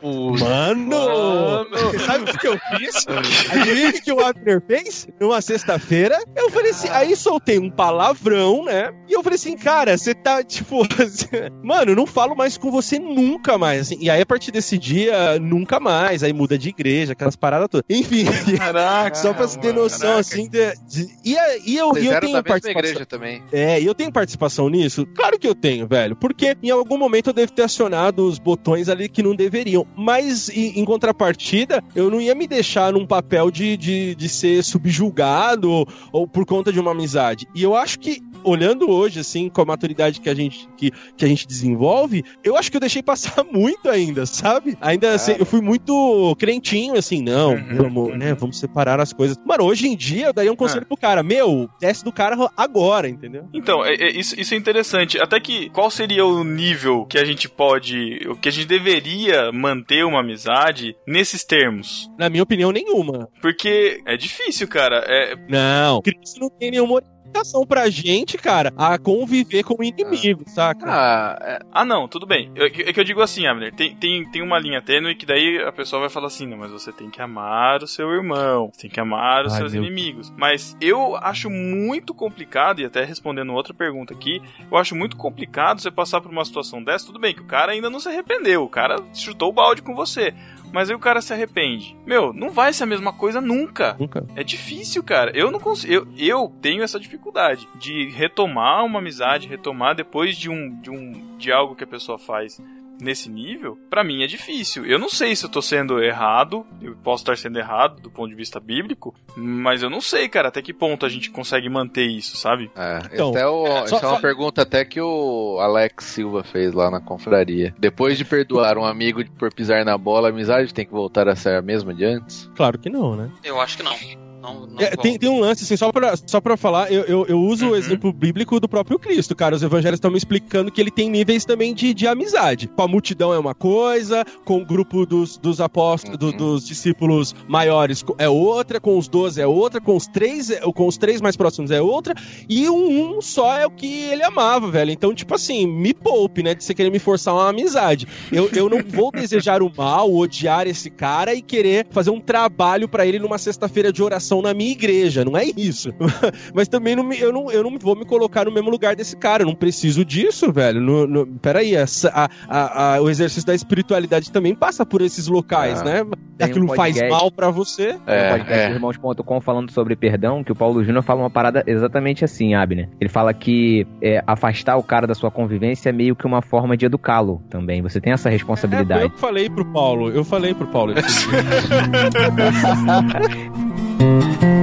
Putz. Mano! Sabe o que eu fiz? Adivinha o que o Abner fez? Numa sexta-feira, eu falei assim, aí soltei um palavrão, né? E eu falei assim, cara, você tá, tipo, mano, eu não falo mais com você nunca mais, assim. E aí, a partir desse dia, nunca mais. Aí muda de igreja, aquelas paradas todas. Enfim, Caraca. só pra você ter mano, noção, caraca. assim, de, de- e, e eu, e eu tenho participação... igreja também. É, e eu tenho participação nisso? Claro que eu tenho, velho. Porque em algum momento eu devo ter acionado os botões ali que não deveriam. Mas em, em contrapartida, eu não ia me deixar num papel de, de, de ser subjulgado ou, ou por conta de uma amizade. E eu acho que, olhando hoje, assim, com a maturidade que a gente, que, que a gente desenvolve, eu acho que eu deixei passar muito ainda, sabe? Ainda assim, eu fui muito crentinho, assim, não, Uhum, vamos, uhum. né, vamos separar as coisas. Mano, hoje em dia eu daria um conselho pro cara, meu, desce do cara agora, entendeu? Então, é- é- isso, isso é interessante. Até que, qual seria o nível que a gente pode, o que a gente deveria manter uma amizade nesses termos? Na minha opinião, nenhuma. Porque é difícil, cara. É, Não. Cristo não tem nenhuma limitação pra gente, cara, a conviver com o inimigo, saca? Ah, é, Ah, não, tudo bem. Eu- É que, é que eu digo assim, Abner, tem, tem, tem uma linha tênue que daí a pessoa vai falar assim, não, mas você tem que amar o seu irmão, você tem que amar os Ai, seus meu inimigos. Mas eu acho muito complicado, e até respondendo outra pergunta aqui, eu acho muito complicado você passar por uma situação dessa, tudo bem que o cara ainda não se arrependeu, o cara chutou o balde com você. Mas aí o cara se arrepende. Meu, não vai ser a mesma coisa nunca. Nunca. É difícil, cara. Eu não consigo. Eu, eu tenho essa dificuldade de retomar uma amizade, retomar depois de um, de um de algo que a pessoa faz nesse nível. Pra mim é difícil. Eu não sei se eu tô sendo errado. Eu posso estar sendo errado do ponto de vista bíblico, mas eu não sei, cara, até que ponto a gente consegue manter isso, sabe? é. Então, Essa é, o- só- essa é uma só- pergunta até que o Alex Silva fez lá na confraria. Depois de perdoar um amigo por pisar na bola, a amizade tem que voltar a ser a mesma de antes? Claro que não, né? Eu acho que não. Não, não É, tem, tem um lance, assim, só pra, só pra falar, eu, eu, eu uso Uhum. o exemplo bíblico do próprio Cristo, cara. Os evangelhos estão me explicando que ele tem níveis também de, de amizade. Com a multidão é uma coisa, com o grupo dos, dos apóstolos, do- Uhum. dos discípulos maiores é outra, com os doze é outra, com os três, é- com os três mais próximos é outra, e um, um só é o que ele amava, velho. Então, tipo assim, me poupe, né, de você querer me forçar uma amizade. Eu, eu não vou desejar o mal, odiar esse cara e querer fazer um trabalho pra ele numa sexta-feira de oração na minha igreja. Não é isso. Mas também não me- eu, não, eu não vou me colocar no mesmo lugar desse cara. Eu não preciso disso, velho. No, no, peraí, essa, a, a, a, o exercício da espiritualidade também passa por esses locais, Ah, né? Aquilo um faz mal pra você. no podcast É, é. irmãos.com falando sobre perdão, que o Paulo Júnior fala uma parada exatamente assim, Abner. Ele fala que é, afastar o cara da sua convivência é meio que uma forma de educá-lo também. Você tem essa É, eu responsabilidade. que falei pro Paulo. Eu falei pro Paulo. esse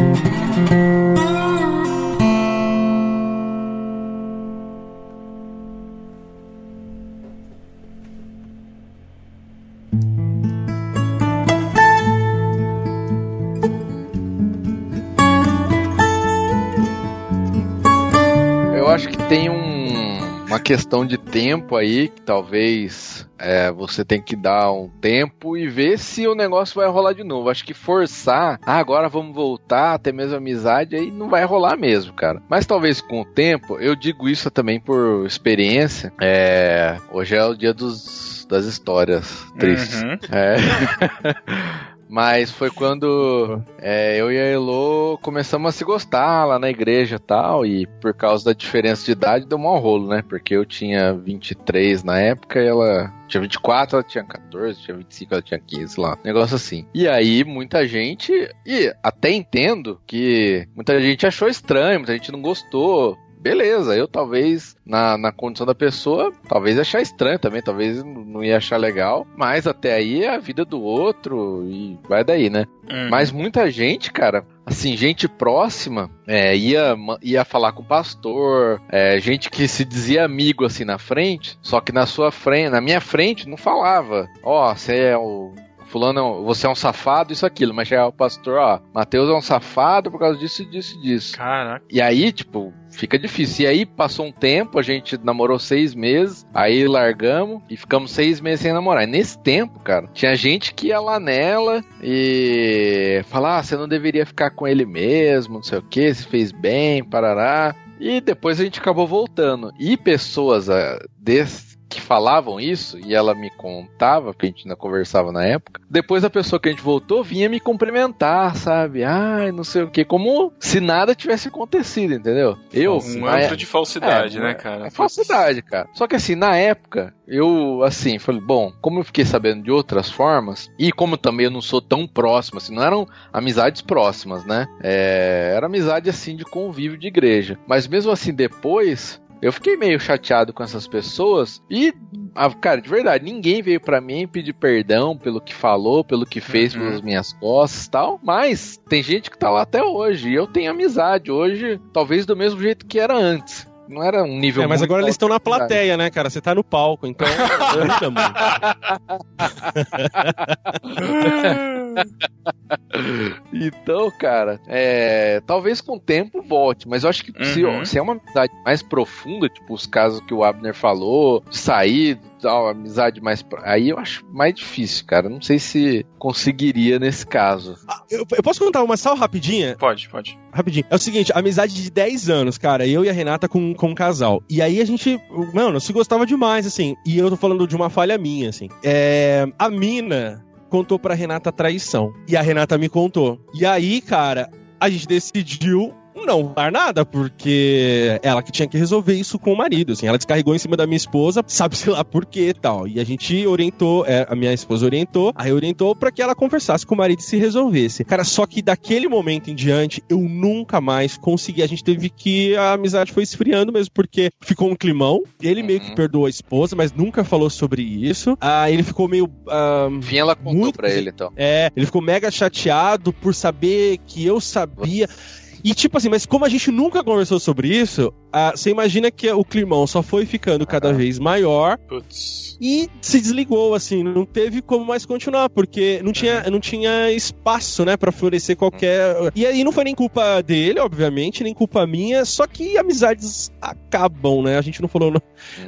questão de tempo aí, que talvez é, você tem que dar um tempo e ver se o negócio vai rolar de novo. Acho que forçar, ah, agora vamos voltar, até mesmo amizade, aí não vai rolar mesmo, cara. Mas talvez com o tempo, eu digo isso também por experiência. É, hoje é o dia dos, das histórias tristes. Uhum. É. Mas foi quando é, eu e a Elo começamos a se gostar lá na igreja e tal, e por causa da diferença de idade deu um rolo, né? Porque eu tinha 23 na época e ela tinha 24, ela tinha 14, tinha 25, ela tinha 15 lá. Negócio assim. E aí muita gente, e até entendo que muita gente achou estranho, muita gente não gostou. Beleza, eu talvez, na, na condição da pessoa, talvez achar estranho também, talvez não ia achar legal, mas até aí é a vida do outro e vai daí, né? Uhum. Mas muita gente, cara, assim, gente próxima, é, ia, ia falar com o pastor, é, gente que se dizia amigo assim na frente, só que na sua frente, na minha frente, não falava. Ó, você é o. Fulano, é você é um safado, isso, aquilo, mas já é o pastor, ó, Mateus é um safado por causa disso, disso, disso. Caraca. E aí, tipo, fica difícil. E aí passou um tempo, a gente namorou seis meses, aí largamos e ficamos seis meses sem namorar. E nesse tempo, cara, tinha gente que ia lá nela e falar: ah, você não deveria ficar com ele mesmo, não sei o que, se fez bem, parará. E depois a gente acabou voltando. E pessoas ah, desse que falavam isso, e ela me contava, porque a gente ainda conversava na época. Depois a pessoa que a gente voltou vinha me cumprimentar, sabe? Ai, não sei o que, como se nada tivesse acontecido, entendeu? Eu, Um na antro de falsidade, é, né, é- cara? É falsidade, cara. Só que assim, na época, eu, assim, falei, bom, como eu fiquei sabendo de outras formas, e como também eu não sou tão próximo, assim, não eram amizades próximas, né? É, era amizade, assim, de convívio de igreja. Mas mesmo assim, depois, eu fiquei meio chateado com essas pessoas e, cara, de verdade, ninguém veio pra mim pedir perdão pelo que falou, pelo que fez Uhum. pelas minhas costas e tal. Mas tem gente que tá lá até hoje. E eu tenho amizade hoje, talvez do mesmo jeito que era antes. Não era um nível É, mas muito agora eles estão na plateia, né, cara? Você tá no palco, então. Então, cara, é, talvez com o tempo volte, mas eu acho que se, Uhum. se é uma amizade mais profunda, tipo os casos que o Abner falou, de sair, tal, amizade mais. pro- Aí eu acho mais difícil, cara. Não sei se conseguiria nesse caso. Ah, eu, eu posso contar uma só rapidinha? Pode, pode. Rapidinho. É o seguinte, amizade de 10 anos, cara. Eu e a Renata com, com um casal. E aí a gente, mano, se gostava demais, assim. E eu tô falando de uma falha minha, assim. É, a mina contou pra Renata a traição. E a Renata me contou. E aí, cara, a gente decidiu não dar nada, porque ela que tinha que resolver isso com o marido, assim. Ela descarregou em cima da minha esposa, sabe-se lá por quê e tal. E a gente orientou, é, a minha esposa orientou, aí orientou pra que ela conversasse com o marido e se resolvesse. Cara, só que daquele momento em diante, eu nunca mais consegui. A gente teve que. A amizade foi esfriando mesmo, porque ficou um climão. Ele meio que Uhum. perdoou a esposa, mas nunca falou sobre isso. Ah, ele ficou meio. ah, Enfim, ela contou Muito pra ele, então. é, ele ficou mega chateado por saber que eu sabia. E tipo assim, mas como a gente nunca conversou sobre isso, ah, você imagina que o climão só foi ficando cada vez maior Putz. e se desligou, assim, não teve como mais continuar, porque não tinha, não tinha espaço, né, pra florescer qualquer. E aí não foi nem culpa dele, obviamente, nem culpa minha, só que amizades acabam, né? A gente não falou no-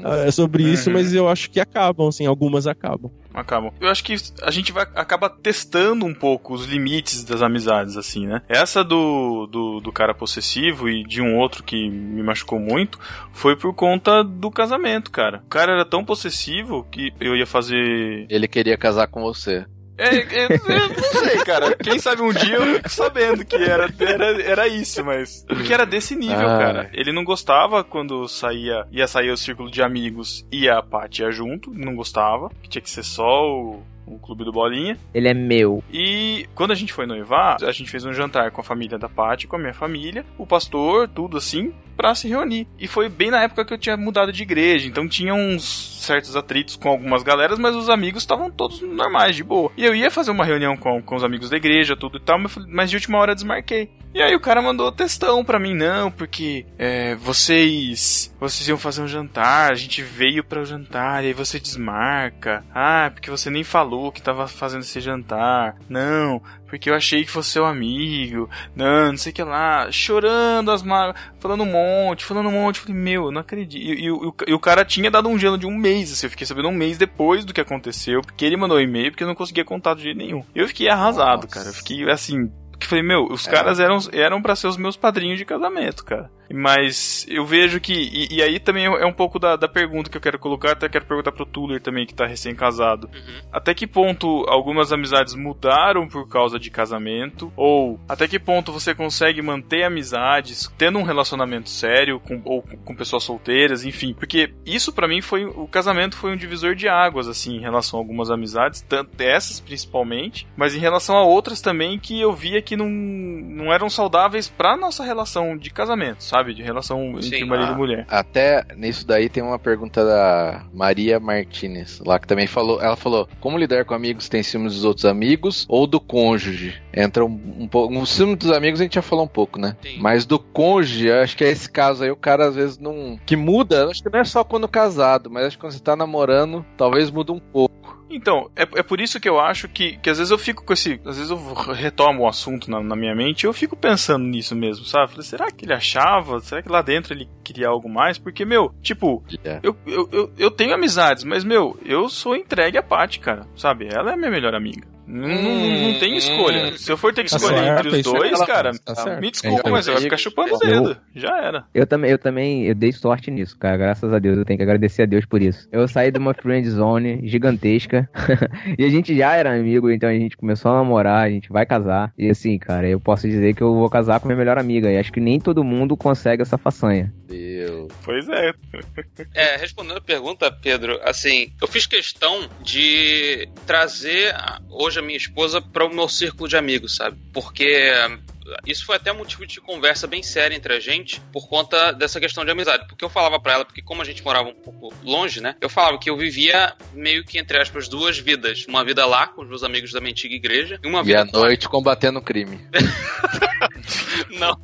ah, sobre isso, Uhum. mas eu acho que acabam, assim, algumas acabam. Acabam. Eu acho que a gente vai acaba testando um pouco os limites das amizades, assim, né? Essa do, do, do cara possessivo e de um outro que me machucou muito foi por conta do casamento, cara. O cara era tão possessivo que eu ia fazer. Ele queria casar com você. É, é, eu não sei, cara. Quem sabe um dia eu fico sabendo que era, era, era isso, mas. Porque era desse nível, Ah. cara. Ele não gostava quando saía, ia sair o círculo de amigos e a Paty ia junto, não gostava. Que tinha que ser só o, o clube do Bolinha. Ele é meu. E quando a gente foi noivar, a gente fez um jantar com a família da Paty, com a minha família, o pastor, tudo assim, pra se reunir. E foi bem na época que eu tinha mudado de igreja, então tinha uns certos atritos com algumas galeras, mas os amigos estavam todos normais, de boa. E eu ia fazer uma reunião com, com os amigos da igreja, tudo e tal, mas, de última hora eu desmarquei. E aí o cara mandou textão pra mim, não, porque é, vocês vocês iam fazer um jantar, a gente veio para o jantar e aí você desmarca. Ah, porque você nem falou que tava fazendo esse jantar. Não, porque eu achei que fosse seu amigo. Não, não sei o que lá. Chorando as mágoas, falando um monte, falando um monte. Falei, meu, eu não acredito. E, e o- e o cara tinha dado um gelo de um mês, assim, eu fiquei sabendo um mês depois do que aconteceu, porque ele mandou um e-mail, porque eu não conseguia contar de jeito nenhum. Eu fiquei arrasado, Nossa. cara. Eu fiquei assim, que falei, meu, os É. caras eram, eram para ser os meus padrinhos de casamento, cara. Mas eu vejo que. E, e aí também é um pouco da, da pergunta que eu quero colocar, até quero perguntar pro Tuller também, que tá recém-casado. Uhum. Até que ponto algumas amizades mudaram por causa de casamento? Ou até que ponto você consegue manter amizades tendo um relacionamento sério com, ou com, pessoas solteiras, enfim? Porque isso pra mim foi. O casamento foi um divisor de águas, assim, em relação a algumas amizades, tanto essas principalmente, mas em relação a outras também que eu via que não, não eram saudáveis pra nossa relação de casamento, sabe? De relação entre Sim. marido Ah. e mulher. Até nisso daí tem uma pergunta da Maria Martinez, lá que também falou. Ela falou: como lidar com amigos que têm ciúmes dos outros amigos ou do cônjuge? Entra um, um pouco. No ciúme dos amigos a gente já falou um pouco, né? Sim. Mas do cônjuge, acho que é esse caso aí, o cara às vezes não. Que muda, acho que não é só quando casado, mas acho que quando você tá namorando, talvez muda um pouco. Então, é, é por isso que eu acho que, que às vezes eu fico com esse. Às vezes eu retomo o assunto na, na minha mente e eu fico pensando nisso mesmo, sabe? Falei, será que ele achava? Será que lá dentro ele queria algo mais? Porque, meu, tipo, É. eu, eu, eu, eu tenho amizades, mas, meu, eu sou entregue à Paty, cara. Sabe? Ela é a minha melhor amiga. Não, não, não tem escolha. Se eu for ter que Tá escolher certo, entre os é dois, cara, tá me desculpa, É, mas você vai eu- ficar chupando o dedo. Já era. Eu também, eu também, eu dei sorte nisso, cara. Graças a Deus, eu tenho que agradecer a Deus por isso. Eu saí de uma friend zone gigantesca e a gente já era amigo, então a gente começou a namorar, a gente vai casar. E assim, cara, eu posso dizer que eu vou casar com minha melhor amiga. E acho que nem todo mundo consegue essa façanha. Deus. Pois é. É, respondendo a pergunta, Pedro, assim, eu fiz questão de trazer hoje a minha esposa para o meu círculo de amigos, sabe? Porque hum, isso foi até motivo de conversa bem séria entre a gente por conta dessa questão de amizade. Porque eu falava pra ela, porque como a gente morava um pouco longe, né? Eu falava que eu vivia meio que, entre aspas, duas vidas. Uma vida lá com os meus amigos da minha antiga igreja e uma E vida à com a- noite combatendo o crime. Não.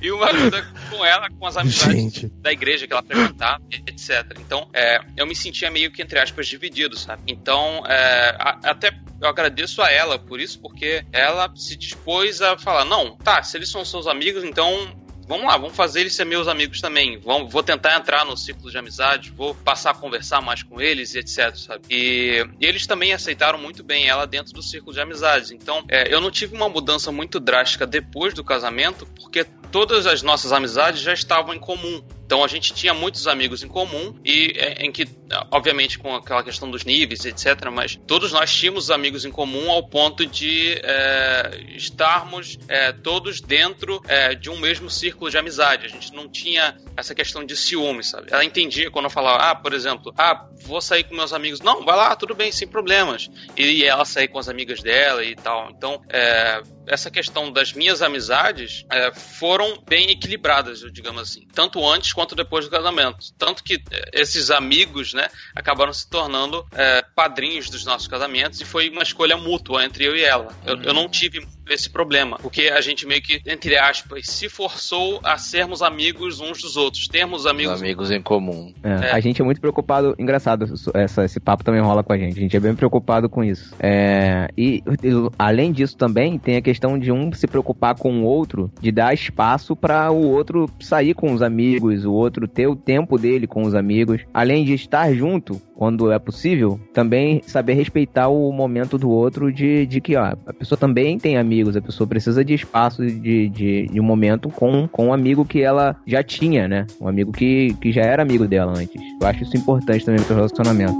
e uma coisa com ela, com as amizades Gente. da igreja que ela frequentava, etc. Então, é, eu me sentia meio que, entre aspas, dividido, sabe? Então, é, a- até eu agradeço a ela por isso, porque ela se dispôs a falar: não, tá, se eles são seus amigos, então. Vamos lá, vamos fazer eles ser meus amigos também. Vamos, vou tentar entrar no ciclo de amizade, vou passar a conversar mais com eles e etc, sabe? E, e eles também aceitaram muito bem ela dentro do círculo de amizades. Então, é, eu não tive uma mudança muito drástica depois do casamento, porque todas as nossas amizades já estavam em comum. Então a gente tinha muitos amigos em comum e é, em que, obviamente, com aquela questão dos níveis, etc. Mas todos nós tínhamos amigos em comum ao ponto de é, estarmos é, todos dentro é, de um mesmo círculo de amizade. A gente não tinha essa questão de ciúme, sabe? Ela entendia quando eu falava, ah, por exemplo, ah, vou sair com meus amigos. Não, vai lá, tudo bem, sem problemas. E ela sair com as amigas dela e tal. Então, é, essa questão das minhas amizades é, foram bem equilibradas, eu digamos assim, tanto antes quanto depois do casamento. Tanto que é, esses amigos, né, acabaram se tornando é, padrinhos dos nossos casamentos e foi uma escolha mútua entre eu e ela. Eu, eu não tive esse problema, porque a gente meio que, entre aspas, se forçou a sermos amigos uns dos outros, termos Os amigos. amigos em comum. É, É. A gente é muito preocupado, engraçado, essa, esse papo também rola com a gente. A gente é bem preocupado com isso. É, e, e, além disso também tem a questão de um se preocupar com o outro, de dar espaço para o outro sair com os amigos, o outro ter o tempo dele com os amigos. Além de estar junto quando é possível, também saber respeitar o momento do outro de, de que ó, a pessoa também tem amigos, a pessoa precisa de espaço de, de, de um momento com, com um amigo que ela já tinha, né? Um amigo que, que já era amigo dela antes. Eu acho isso importante também pro relacionamento.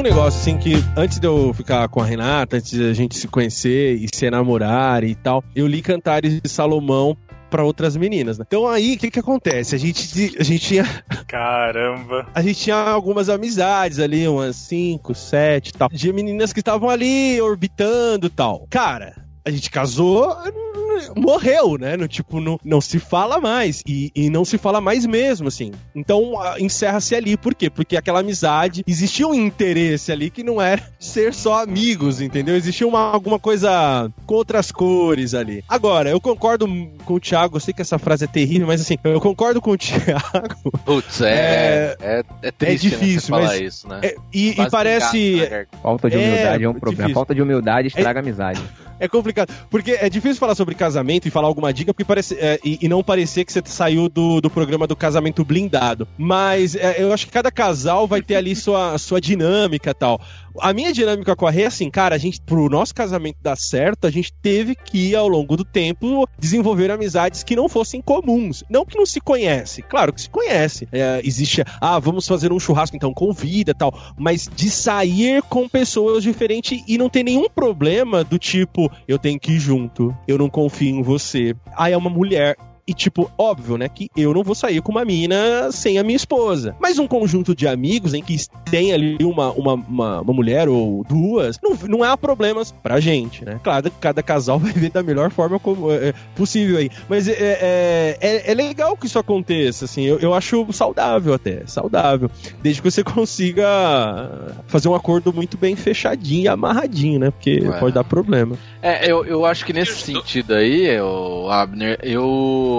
Um negócio assim que antes de eu ficar com a Renata, antes da gente se conhecer e se enamorar e tal, eu li Cantares de Salomão pra outras meninas, né? Então aí, o que que acontece? A gente, a gente tinha Caramba. a gente tinha algumas amizades ali, umas 5, 7 e tal, de meninas que estavam ali orbitando e tal. Cara, a gente casou, morreu, né? No, tipo, não, não se fala mais. E, e não se fala mais mesmo, assim. Então, encerra-se ali. Por quê? Porque aquela amizade, existia um interesse ali que não era ser só amigos, entendeu? Existia uma, alguma coisa com outras cores ali. Agora, eu concordo com o Thiago, eu sei que essa frase é terrível, mas assim, eu concordo com o Thiago. Putz, é, é, é triste né, você difícil, falar mas- isso, né? É, e, e parece. na garganta. Falta de É, humildade é, um problema. difícil. Falta de humildade estraga a amizade. É complicado. Porque é difícil falar sobre casamento e falar alguma dica, porque parece. é, e, e não parecer que você saiu do, do programa do casamento blindado. Mas é, eu acho que cada casal vai ter ali sua, sua dinâmica tal. A minha dinâmica com a Rê é assim, cara, a gente, pro nosso casamento dar certo, a gente teve que, ao longo do tempo, desenvolver amizades que não fossem comuns. Não que não se conhece, claro que se conhece. É, existe, ah, vamos fazer um churrasco, então convida tal. Mas de sair com pessoas diferentes e não ter nenhum problema do tipo, eu tenho que ir junto, eu não confio em você. Ah, é uma mulher. E, tipo, óbvio, né? Que eu não vou sair com uma mina sem a minha esposa. Mas um conjunto de amigos em que tem ali uma, uma, uma, uma mulher ou duas, não, não há problemas pra gente, né? Claro, cada casal vai ver da melhor forma como, é, é, possível aí. Mas é, é, é, é legal que isso aconteça, assim. Eu, eu acho saudável até, saudável. Desde que você consiga fazer um acordo muito bem fechadinho e amarradinho, né? Porque Ué. pode dar problema. É, eu, eu acho que nesse sentido aí, o Abner, eu.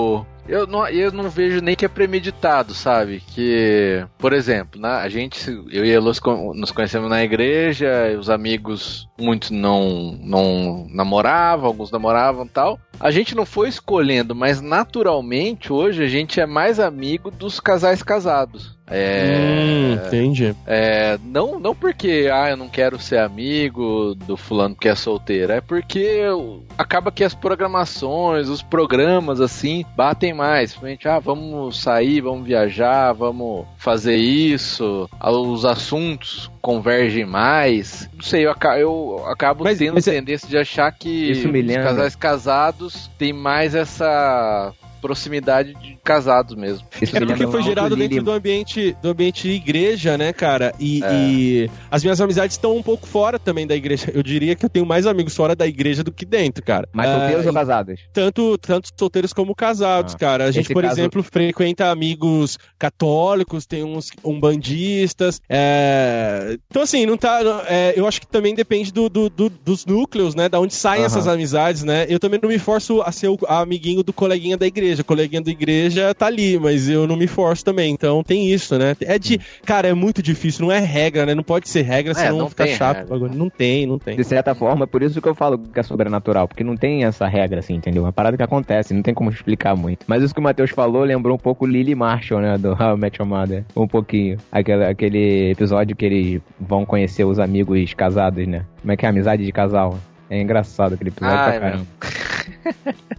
Eu não, eu não vejo nem que é premeditado, sabe? Que, por exemplo, né, a gente, eu e con- nos conhecemos na igreja, os amigos, muitos não, não namoravam, alguns namoravam tal. A gente não foi escolhendo, mas naturalmente hoje a gente é mais amigo dos casais casados. É, Hum, entendi. é, não, não porque ah, eu não quero ser amigo do fulano que é solteiro, é porque eu- acaba que as programações, os programas assim, batem mais. Simplesmente, ah, vamos sair, vamos viajar, vamos fazer isso, ah, os assuntos convergem mais. Não sei, eu, eu acabo Mas- tendo mas é- tendência de achar que os casais casados têm mais essa proximidade de casados mesmo. Isso É porque foi gerado dentro do ambiente, do ambiente igreja, né, cara? E, É. e as minhas amizades estão um pouco fora também da igreja. Eu diria que eu tenho mais amigos fora da igreja do que dentro, cara. Mas Ah, solteiros ou e casados? tanto, tanto solteiros como casados, Ah. cara. A gente, Esse por caso- exemplo, frequenta amigos católicos, tem uns umbandistas. é, Então, assim, não tá. é, Eu acho que também depende do, do- do- dos núcleos, né? Da onde saem essas amizades, né? Eu também não me forço a ser o amiguinho do coleguinha da igreja. O coleguinha da igreja tá ali, mas eu não me forço também. Então tem isso, né? É de. Cara, é muito difícil, não é regra, né? Não pode ser regra, senão não fica chato. regra. Não tem, não tem. De certa forma, é por isso que eu falo que é sobrenatural, porque não tem essa regra, assim, entendeu? É uma parada que acontece, não tem como explicar muito. Mas isso que o Matheus falou lembrou um pouco Lily Marshall, né, do How I Met Your Mother. Um pouquinho. Aquele, aquele episódio que eles vão conhecer os amigos casados, né? Como é que é a amizade de casal? É engraçado aquele episódio Ah, pra é caramba.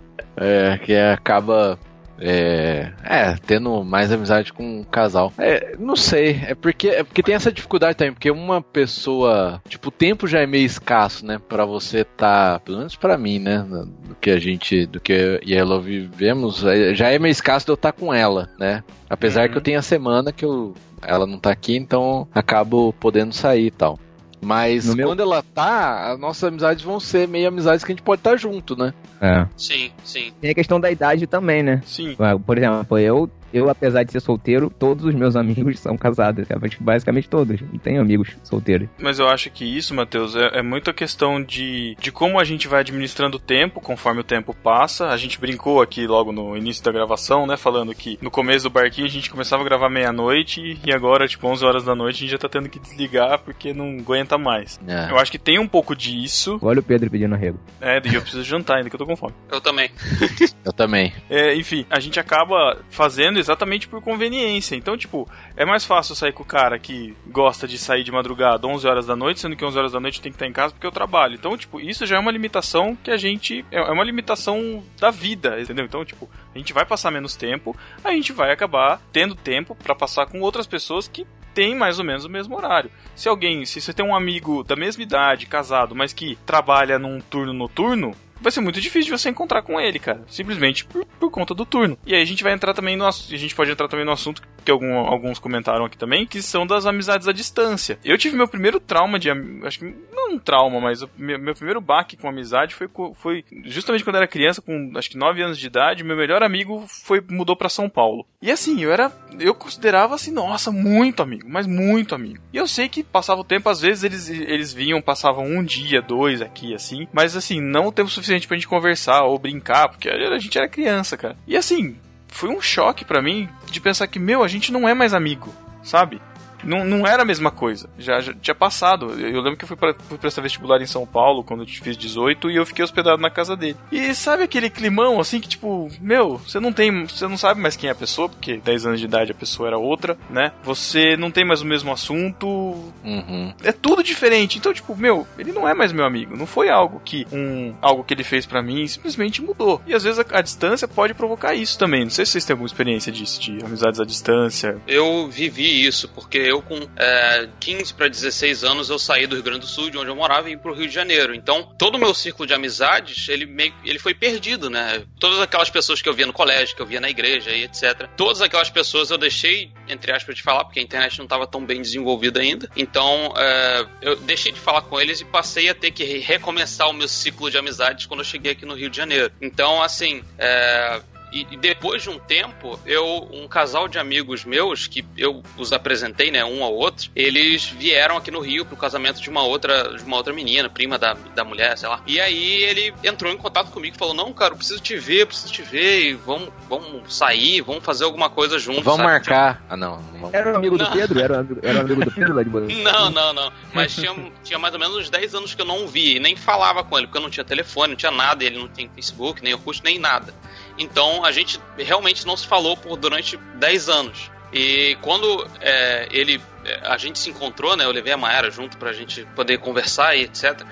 É, que acaba. É, é, tendo mais amizade com um casal. É, não sei, é porque, é porque tem essa dificuldade também, porque uma pessoa. Tipo, o tempo já é meio escasso, né? Pra você tá. Pelo menos pra mim, né? Do que a gente. Do que e a Elo vivemos, é, já é meio escasso de eu estar com ela, né? Apesar Uhum. que eu tenho a semana que eu, ela não tá aqui, então acabo podendo sair e tal. Mas No meu- quando ela tá, as nossas amizades vão ser meio amizades que a gente pode estar junto, né? É. Sim, sim. Tem a questão da idade também, né? Sim. Por exemplo, eu, eu, apesar de ser solteiro, todos os meus amigos são casados. Tipo, Basicamente todos. Não tenho amigos solteiros. Mas eu acho que isso, Matheus, é, é muito a questão de, de como a gente vai administrando o tempo conforme o tempo passa. A gente brincou aqui logo no início da gravação, né? Falando que no começo do barquinho a gente começava a gravar meia-noite e agora, tipo, 11 horas da noite, a gente já tá tendo que desligar porque não aguenta mais. É. Eu acho que tem um pouco disso. Olha o Pedro pedindo arrego. É, e eu preciso jantar ainda que eu tô com fome. Eu também. Eu também. É, enfim, a gente acaba fazendo exatamente por conveniência. Então, tipo, é mais fácil sair com o cara que gosta de sair de madrugada 11 horas da noite, sendo que 11 horas da noite tem que estar em casa porque eu trabalho. Então, tipo, isso já é uma limitação que a gente. É é uma limitação da vida, entendeu? Então, tipo, a gente vai passar menos tempo, a gente vai acabar tendo tempo pra passar com outras pessoas que têm mais ou menos o mesmo horário. Se alguém, se você tem um amigo da mesma idade, casado, mas que trabalha num turno noturno, vai ser muito difícil de você encontrar com ele, cara. Simplesmente por conta do turno. E aí a gente vai entrar também no a gente pode entrar também no assunto que algum- alguns comentaram aqui também, que são das amizades à distância. Eu tive meu primeiro trauma de acho que um trauma, mas o meu, meu primeiro baque com amizade foi foi justamente quando eu era criança, com acho que 9 anos de idade, meu melhor amigo foi mudou pra São Paulo. E assim, eu era eu considerava assim, nossa, muito amigo, mas muito amigo. E eu sei que passava o tempo, às vezes eles, eles vinham, passavam um dia, dois aqui, assim, mas assim, não o tempo suficiente pra gente conversar ou brincar, porque a gente era criança, cara. E assim, foi um choque pra mim de pensar que, meu, a gente não é mais amigo, sabe? Não, não era a mesma coisa. Já, já tinha passado. Eu, eu lembro que eu fui, pra, fui prestar vestibular em São Paulo quando eu fiz 18 e eu fiquei hospedado na casa dele. E sabe aquele climão assim que, tipo, meu, você não tem. Você não sabe mais quem é a pessoa, porque 10 anos de idade a pessoa era outra, né? Você não tem mais o mesmo assunto. Uhum. É tudo diferente. Então, tipo, meu, ele não é mais meu amigo. Não foi algo que um algo que ele fez pra mim simplesmente mudou. E às vezes a, a distância pode provocar isso também. Não sei se vocês têm alguma experiência disso, de amizades à distância. Eu vivi isso, porque eu com é, 15 para 16 anos eu saí do Rio Grande do Sul, de onde eu morava, e vim pro Rio de Janeiro. Então, todo o meu círculo de amizades, ele meio ele foi perdido, né? Todas aquelas pessoas que eu via no colégio, que eu via na igreja e etc. Todas aquelas pessoas eu deixei, entre aspas, de falar, porque a internet não estava tão bem desenvolvida ainda. Então, é, eu deixei de falar com eles e passei a ter que re- recomeçar o meu ciclo de amizades quando eu cheguei aqui no Rio de Janeiro. Então, assim, é, e, e depois de um tempo, eu, um casal de amigos meus, que eu os apresentei, né, um ao outro, eles vieram aqui no Rio pro casamento de uma outra, de uma outra menina, prima da, da mulher, sei lá. E aí ele entrou em contato comigo e falou: Não, cara, eu preciso te ver, eu preciso te ver, e vamos, vamos sair, vamos fazer alguma coisa juntos. Vamos sabe? marcar. Ah, não. não vamos. Era um amigo do Não. Pedro? Era um amigo, era um amigo do Pedro lá de Boa Não, não, não. Mas tinha, tinha mais ou menos uns 10 anos que eu não vi e nem falava com ele, porque eu não tinha telefone, não tinha nada, e ele não tinha Facebook, nem Orkut, nem nada. Então a gente realmente não se falou por durante 10 anos. E quando é, ele é, a gente se encontrou, né? Eu levei a Mayara junto pra gente poder conversar e etc.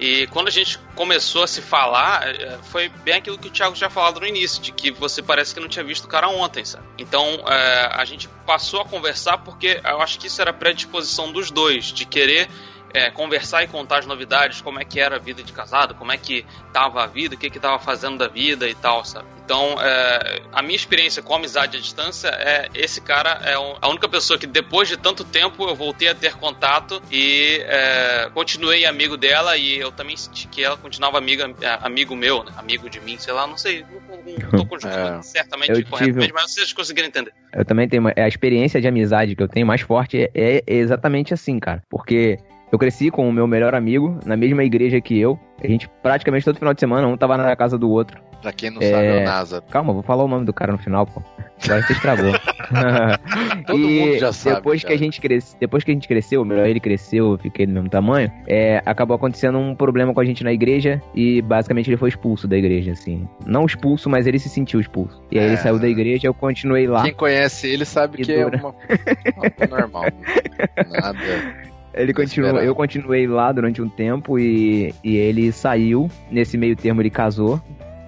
E quando a gente começou a se falar, é, foi bem aquilo que o Thiago tinha falado no início, de que você parece que não tinha visto o cara ontem, sabe? Então é, a gente passou a conversar porque eu acho que isso era predisposição dos dois, de querer é, conversar e contar as novidades, como é que era a vida de casado, como é que tava a vida, o que que tava fazendo da vida e tal, sabe? Então, é, a minha experiência com amizade à distância é esse cara é um- a única pessoa que depois de tanto tempo eu voltei a ter contato e é, continuei amigo dela e eu também senti que ela continuava amiga, é, amigo meu, né? amigo de mim, sei lá, não sei, não, não tô conjugando É. certamente Eu tive- mas vocês conseguiram entender. Eu também tenho. uma- é, A experiência de amizade que eu tenho mais forte é, é exatamente assim, cara. Porque eu cresci com o meu melhor amigo na mesma igreja que eu. A gente praticamente todo final de semana um tava na casa do outro. Pra quem não É. sabe, é o NASA. Calma, vou falar o nome do cara no final, pô. Agora você estragou. Todo e mundo já sabe, Depois que a gente cresce, depois que a gente cresceu, melhor ele cresceu, eu fiquei do mesmo tamanho. É, acabou acontecendo um problema com a gente na igreja e basicamente ele foi expulso da igreja, assim. Não expulso, mas ele se sentiu expulso. E aí É. ele saiu da igreja, eu continuei lá. Quem conhece ele sabe que é dura. uma, uma coisa normal. Nada. Ele continuou, eu continuei lá durante um tempo e, e ele saiu. Nesse meio termo ele casou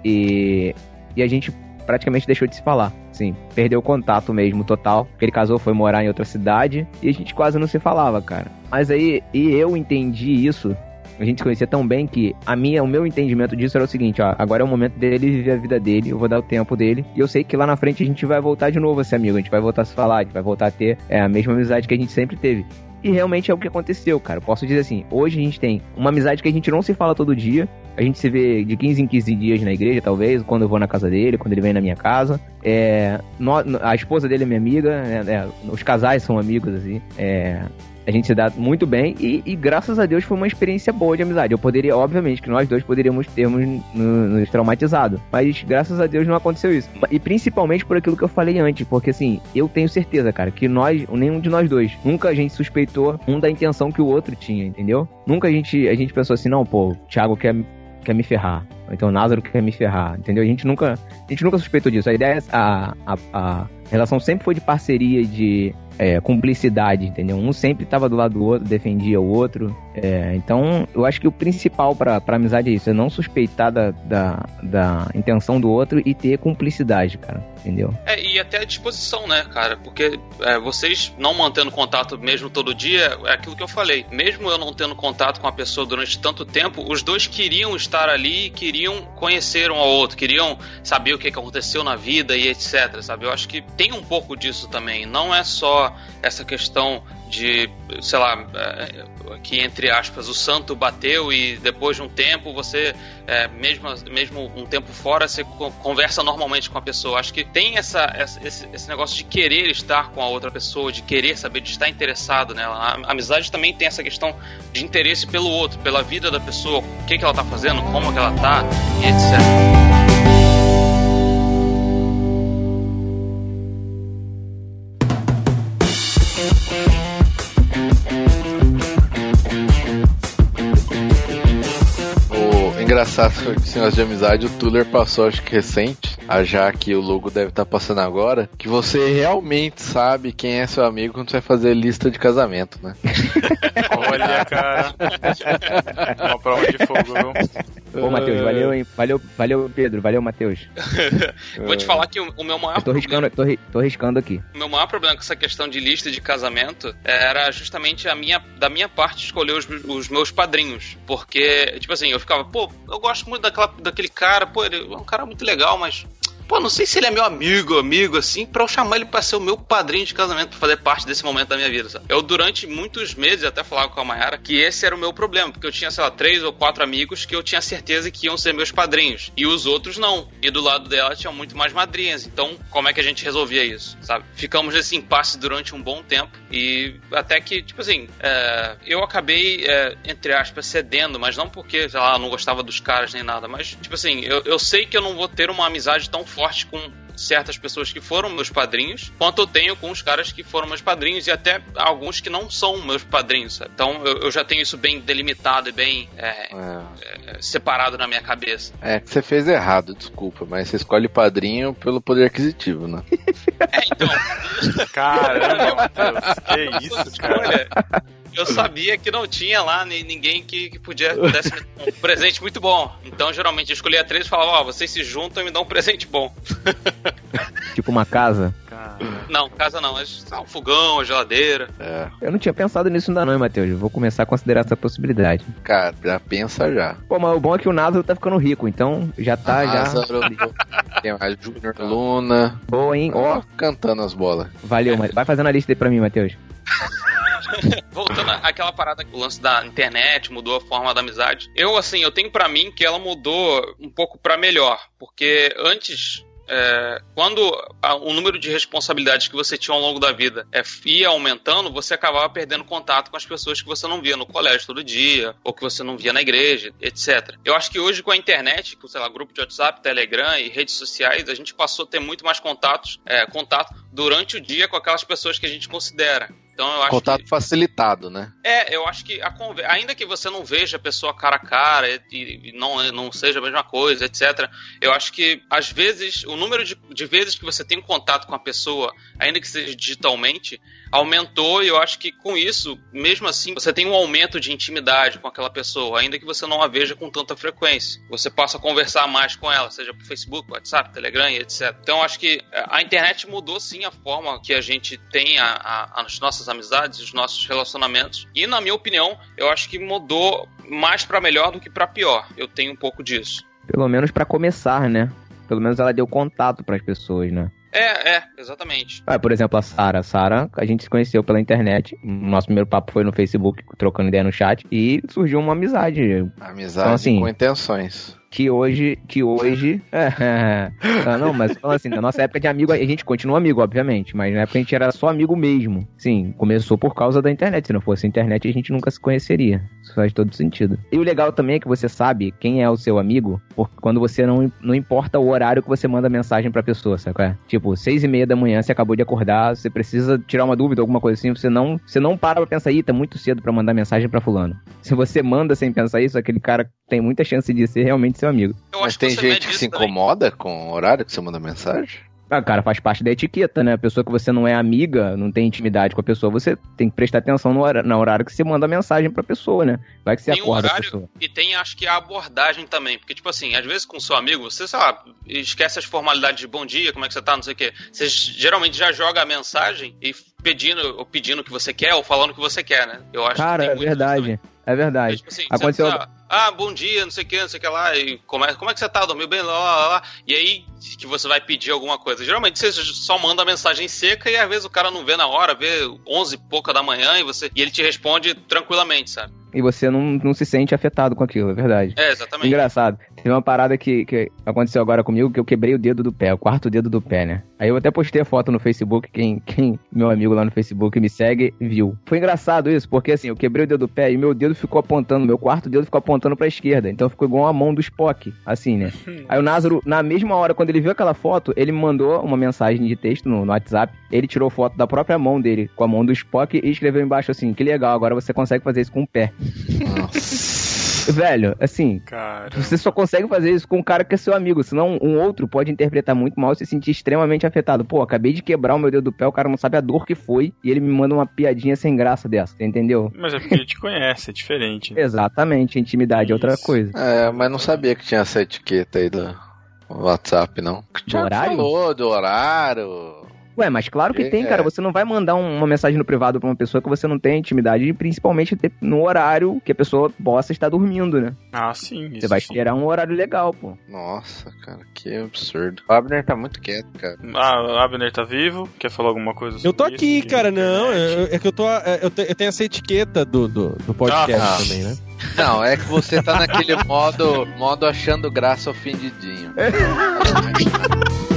e, e a gente praticamente deixou de se falar. Sim, perdeu o contato mesmo, total. Ele casou, foi morar em outra cidade e a gente quase não se falava, cara. Mas aí, e eu entendi isso. A gente se conhecia tão bem que a minha, o meu entendimento disso era o seguinte, ó, agora é o momento dele viver a vida dele, eu vou dar o tempo dele, e eu sei que lá na frente a gente vai voltar de novo a ser amigo, a gente vai voltar a se falar, a gente vai voltar a ter é, a mesma amizade que a gente sempre teve. E realmente é o que aconteceu, cara. Posso dizer assim, hoje a gente tem uma amizade que a gente não se fala todo dia. A gente se vê de 15 em 15 dias na igreja, talvez, quando eu vou na casa dele, quando ele vem na minha casa. É, a esposa dele é minha amiga, é, é, os casais são amigos, assim. A gente se dá muito bem e, e graças a Deus foi uma experiência boa de amizade. Eu poderia, obviamente, que nós dois poderíamos termos no- nos traumatizado, mas graças a Deus não aconteceu isso. E principalmente por aquilo que eu falei antes, porque assim, eu tenho certeza, cara, que nós, nenhum de nós dois, nunca a gente suspeitou um da intenção que o outro tinha, entendeu? Nunca a gente, a gente pensou assim, não, pô, o Thiago quer, quer me ferrar. Então o Názaro quer me ferrar, entendeu? A gente nunca, a gente nunca suspeitou disso. A ideia, é- a, a, relação sempre foi de parceria, de é, cumplicidade, entendeu? Um sempre estava do lado do outro, defendia o outro. É, então, eu acho que o principal pra, pra amizade é isso, é não suspeitar da, da, da intenção do outro e ter cumplicidade, cara, entendeu? É, e até a disposição, né, cara? Porque é, vocês não mantendo contato mesmo todo dia, é aquilo que eu falei. Mesmo eu não tendo contato com a pessoa durante tanto tempo, os dois queriam estar ali, queriam conhecer um ao outro, queriam saber o que que aconteceu na vida e etc, sabe? Eu acho que tem um pouco disso também. Não é só essa questão de, sei lá, é, que entre aspas o santo bateu e depois de um tempo você, é, mesmo, mesmo um tempo fora, você co- conversa normalmente com a pessoa. Acho que tem essa, essa- esse, esse negócio de querer estar com a outra pessoa, de querer saber, de estar interessado nela. A amizade também tem essa questão de interesse pelo outro, pela vida da pessoa, o que, que ela tá fazendo, como que ela tá e etc. Engraçado esse negócio de amizade, o Tuller passou, acho que recente, a já que o logo deve estar passando agora, que você realmente sabe quem é seu amigo quando você vai fazer lista de casamento, né? Olha, cara. Uma prova de fogo, viu? Ô, Matheus, valeu, hein? Valeu, valeu, Pedro, valeu, Matheus. Vou te falar que o, meu maior Eu tô riscando, tô, ri- tô riscando aqui. O meu maior problema com essa questão de lista de casamento era justamente a minha, da minha parte escolher os, os meus padrinhos. Porque, tipo assim, eu ficava, pô, eu gosto muito daquela, daquele cara, pô, ele é um cara muito legal, mas. Pô, não sei se ele é meu amigo, amigo, assim, pra eu chamar ele pra ser o meu padrinho de casamento, pra fazer parte desse momento da minha vida, sabe? Eu, durante muitos meses, até falava com a Mayara que esse era o meu problema, porque eu tinha, sei lá, três ou quatro amigos que eu tinha certeza que iam ser meus padrinhos, e os outros não. E do lado dela tinham muito mais madrinhas, então como é que a gente resolvia isso, sabe? Ficamos nesse impasse durante um bom tempo, e até que, tipo assim, é, eu acabei, é, entre aspas, cedendo, mas não porque, sei lá, não gostava dos caras nem nada, mas, tipo assim, eu, eu sei que eu não vou ter uma amizade tão forte com certas pessoas que foram meus padrinhos, quanto eu tenho com os caras que foram meus padrinhos e até alguns que não são meus padrinhos. sabe? Então eu, eu já tenho isso bem delimitado e bem é, É, é, separado na minha cabeça. é que você fez errado, desculpa, mas você escolhe padrinho pelo poder aquisitivo, né? É, então, Caramba, Matheus. Que isso, cara. Eu sabia que não tinha lá ni- ninguém que, que podia dar um presente muito bom. Então geralmente eu escolhia três e falava, ó, vocês se juntam e me dão um presente bom. Tipo uma casa. Ah, Não, casa não, ah, um fogão, a geladeira. É, Eu não tinha pensado nisso ainda não, hein, Matheus. Eu Vou começar a considerar essa possibilidade. cara, já pensa já. Pô, mas o bom é que o Názaro tá ficando rico, então já tá, já... Lázaro, tem mais Júnior Luna. Boa, hein? Ó, Ó, cantando as bolas. valeu, mas vai fazendo a lista aí pra mim, Matheus. Voltando àquela parada, o lance da internet mudou a forma da amizade. Eu, assim, eu tenho pra mim que ela mudou um pouco pra melhor. Porque antes. é, quando a- o número de responsabilidades que você tinha ao longo da vida é, ia aumentando, você acabava perdendo contato com as pessoas que você não via no colégio todo dia, ou que você não via na igreja, etc. Eu acho que hoje com a internet, com, sei lá, grupo de WhatsApp, Telegram e redes sociais, a gente passou a ter muito mais contatos, é, contato durante o dia com aquelas pessoas que a gente considera. Então eu acho Contato que facilitado, né? é, eu acho que a ainda que você não veja a pessoa cara a cara e, e não, não seja a mesma coisa, etc. Eu acho que às vezes o número de, de vezes que você tem um contato com a pessoa, ainda que seja digitalmente, aumentou e eu acho que com isso, mesmo assim, você tem um aumento de intimidade com aquela pessoa, ainda que você não a veja com tanta frequência. Você passa a conversar mais com ela, seja por Facebook, WhatsApp, Telegram e etc. Então eu acho que a internet mudou sim a forma que a gente tem a, a- as nossas amizades, os nossos relacionamentos. E na minha opinião, eu acho que mudou mais pra melhor do que pra pior. Eu tenho um pouco disso. Pelo menos pra começar, né? Pelo menos ela deu contato pras pessoas, né? É, é, exatamente. Ah, por exemplo, a Sara. A Sara, a gente se conheceu pela internet. O nosso primeiro papo foi no Facebook, trocando ideia no chat. E surgiu uma amizade. Amizade Então, assim, com intenções. Que hoje. Que hoje. Ah, não, mas falando assim, na nossa época de amigo, a gente continua amigo, obviamente. Mas na época a gente era só amigo mesmo. Sim, começou por causa da internet. Se não fosse internet, a gente nunca se conheceria. Isso faz todo sentido. E o legal também é que você sabe quem é o seu amigo, porque quando você não, não importa o horário que você manda mensagem pra pessoa, sabe? é? Tipo, seis e meia da manhã, você acabou de acordar, você precisa tirar uma dúvida, alguma coisa assim, você não, você não para pra pensar, ih, tá muito cedo pra mandar mensagem pra fulano. Se você manda sem pensar isso, aquele cara tem muita chance de ser realmente seu amigo. Eu Mas tem você gente que se também. incomoda com o horário que você manda mensagem? Ah, cara, faz parte da etiqueta, né? A pessoa que você não é amiga, não tem intimidade com a pessoa, você tem que prestar atenção no horário, no horário que você manda mensagem pra pessoa, né? Vai que você Tem um acorda a horário pessoa. e tem, acho que, a abordagem também. Porque, tipo assim, às vezes com seu amigo, você, sei lá, esquece as formalidades de bom dia, como é que você tá, não sei o quê. Você geralmente já joga a mensagem e pedindo, ou pedindo o que você quer, ou falando o que você quer, né? Eu acho Cara, que é verdade. É verdade. Tipo assim, Aconteceu- você, ah, bom dia, não sei o que, não sei o que lá, e como é, como é que você tá? Dormiu bem? Lá, lá, lá. E aí que você vai pedir alguma coisa. Geralmente você só manda a mensagem seca e às vezes o cara não vê na hora, vê 11 e pouca da manhã e, você, e ele te responde tranquilamente, sabe? E você não, não se sente afetado com aquilo, é verdade. É, exatamente. Engraçado. Teve uma parada que, que aconteceu agora comigo, que eu quebrei o dedo do pé, o quarto dedo do pé, né? Aí eu até postei a foto no Facebook, quem, quem meu amigo lá no Facebook me segue, viu. Foi engraçado isso, porque assim, eu quebrei o dedo do pé e meu dedo ficou apontando, meu quarto dedo ficou apontando pra esquerda. Então ficou igual a mão do Spock, assim, né? Aí o Názaro, na mesma hora, quando ele viu aquela foto, ele me mandou uma mensagem de texto no, no WhatsApp. Ele tirou foto da própria mão dele, com a mão do Spock, e escreveu embaixo assim: que legal, agora você consegue fazer isso com o pé. Velho, assim, Cara. você só consegue fazer isso com um cara que é seu amigo, senão um outro pode interpretar muito mal e se sentir extremamente afetado. Pô, acabei de quebrar o meu dedo do pé, o cara não sabe a dor que foi e ele me manda uma piadinha sem graça dessa, você entendeu? Mas é porque ele te conhece, é diferente. né? Exatamente, intimidade é outra Isso. coisa. É, mas não sabia que tinha essa etiqueta aí do WhatsApp, não. Do horário? falou do horário. Ué, mas claro que É. tem, cara. Você não vai mandar um- uma mensagem no privado pra uma pessoa que você não tem intimidade, e principalmente no horário que a pessoa possa estar dormindo, né? Ah, sim. Isso Você vai sim. esperar um horário legal, pô. Nossa, cara, que absurdo. O Abner tá muito quieto, cara. Ah, o Abner tá vivo? Quer falar alguma coisa sobre Eu tô isso? aqui, De cara, não. eu- É que eu tô. é, Eu te- eu tenho essa etiqueta do, do, do podcast Ah. também, né? Não, é que você tá naquele modo, modo achando graça ofendidinho.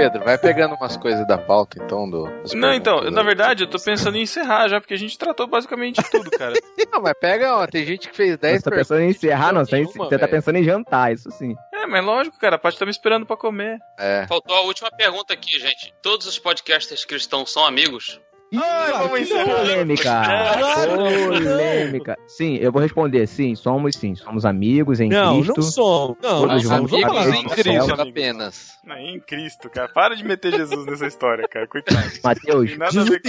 Pedro, vai pegando umas coisas da pauta então do. Não, então, na verdade, eu tô pensando em encerrar já, porque a gente tratou basicamente tudo, cara. Não, mas pega, ó, tem gente que fez 10 Você tá pensando em encerrar, não? Você, nenhuma, você tá velho. pensando em jantar, isso sim. É, mas lógico, cara, a Paty tá me esperando pra comer. É. Faltou a última pergunta aqui, gente. Todos os podcasters cristãos são amigos? Ai, vamos encerrar. Polêmica. Polêmica. Sim, eu vou responder. Sim, somos sim. Somos amigos em Não, Cristo. não somos. Não, Todos não somos. Vamos amigos falar. Em Cristo somos apenas. Não, em Cristo, cara. Para de meter Jesus nessa história, cara. Coitado. Mateus,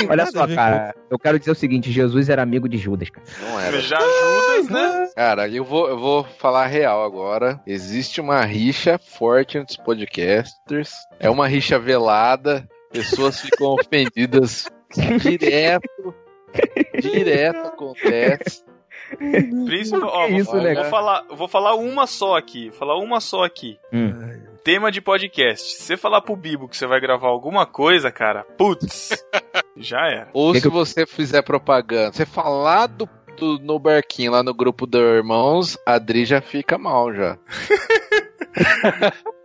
olha só, cara. Eu quero dizer o seguinte: Jesus era amigo de Judas, cara. Não era. Já Judas, né? Cara, eu vou, eu vou falar a real agora. Existe uma rixa forte entre os podcasters. É uma rixa velada. Pessoas ficam ofendidas direto. Direto acontece. Principal, ó, vou, isso, vou né, cara? falar, vou falar uma só aqui. Vou falar uma só aqui. Hum. Tema de podcast. Se você falar pro Bibo que você vai gravar alguma coisa, cara, putz, já era. Ou Que se você fizer propaganda, você falar do, do- no barquinho lá no grupo dos irmãos, a Adri já fica mal já.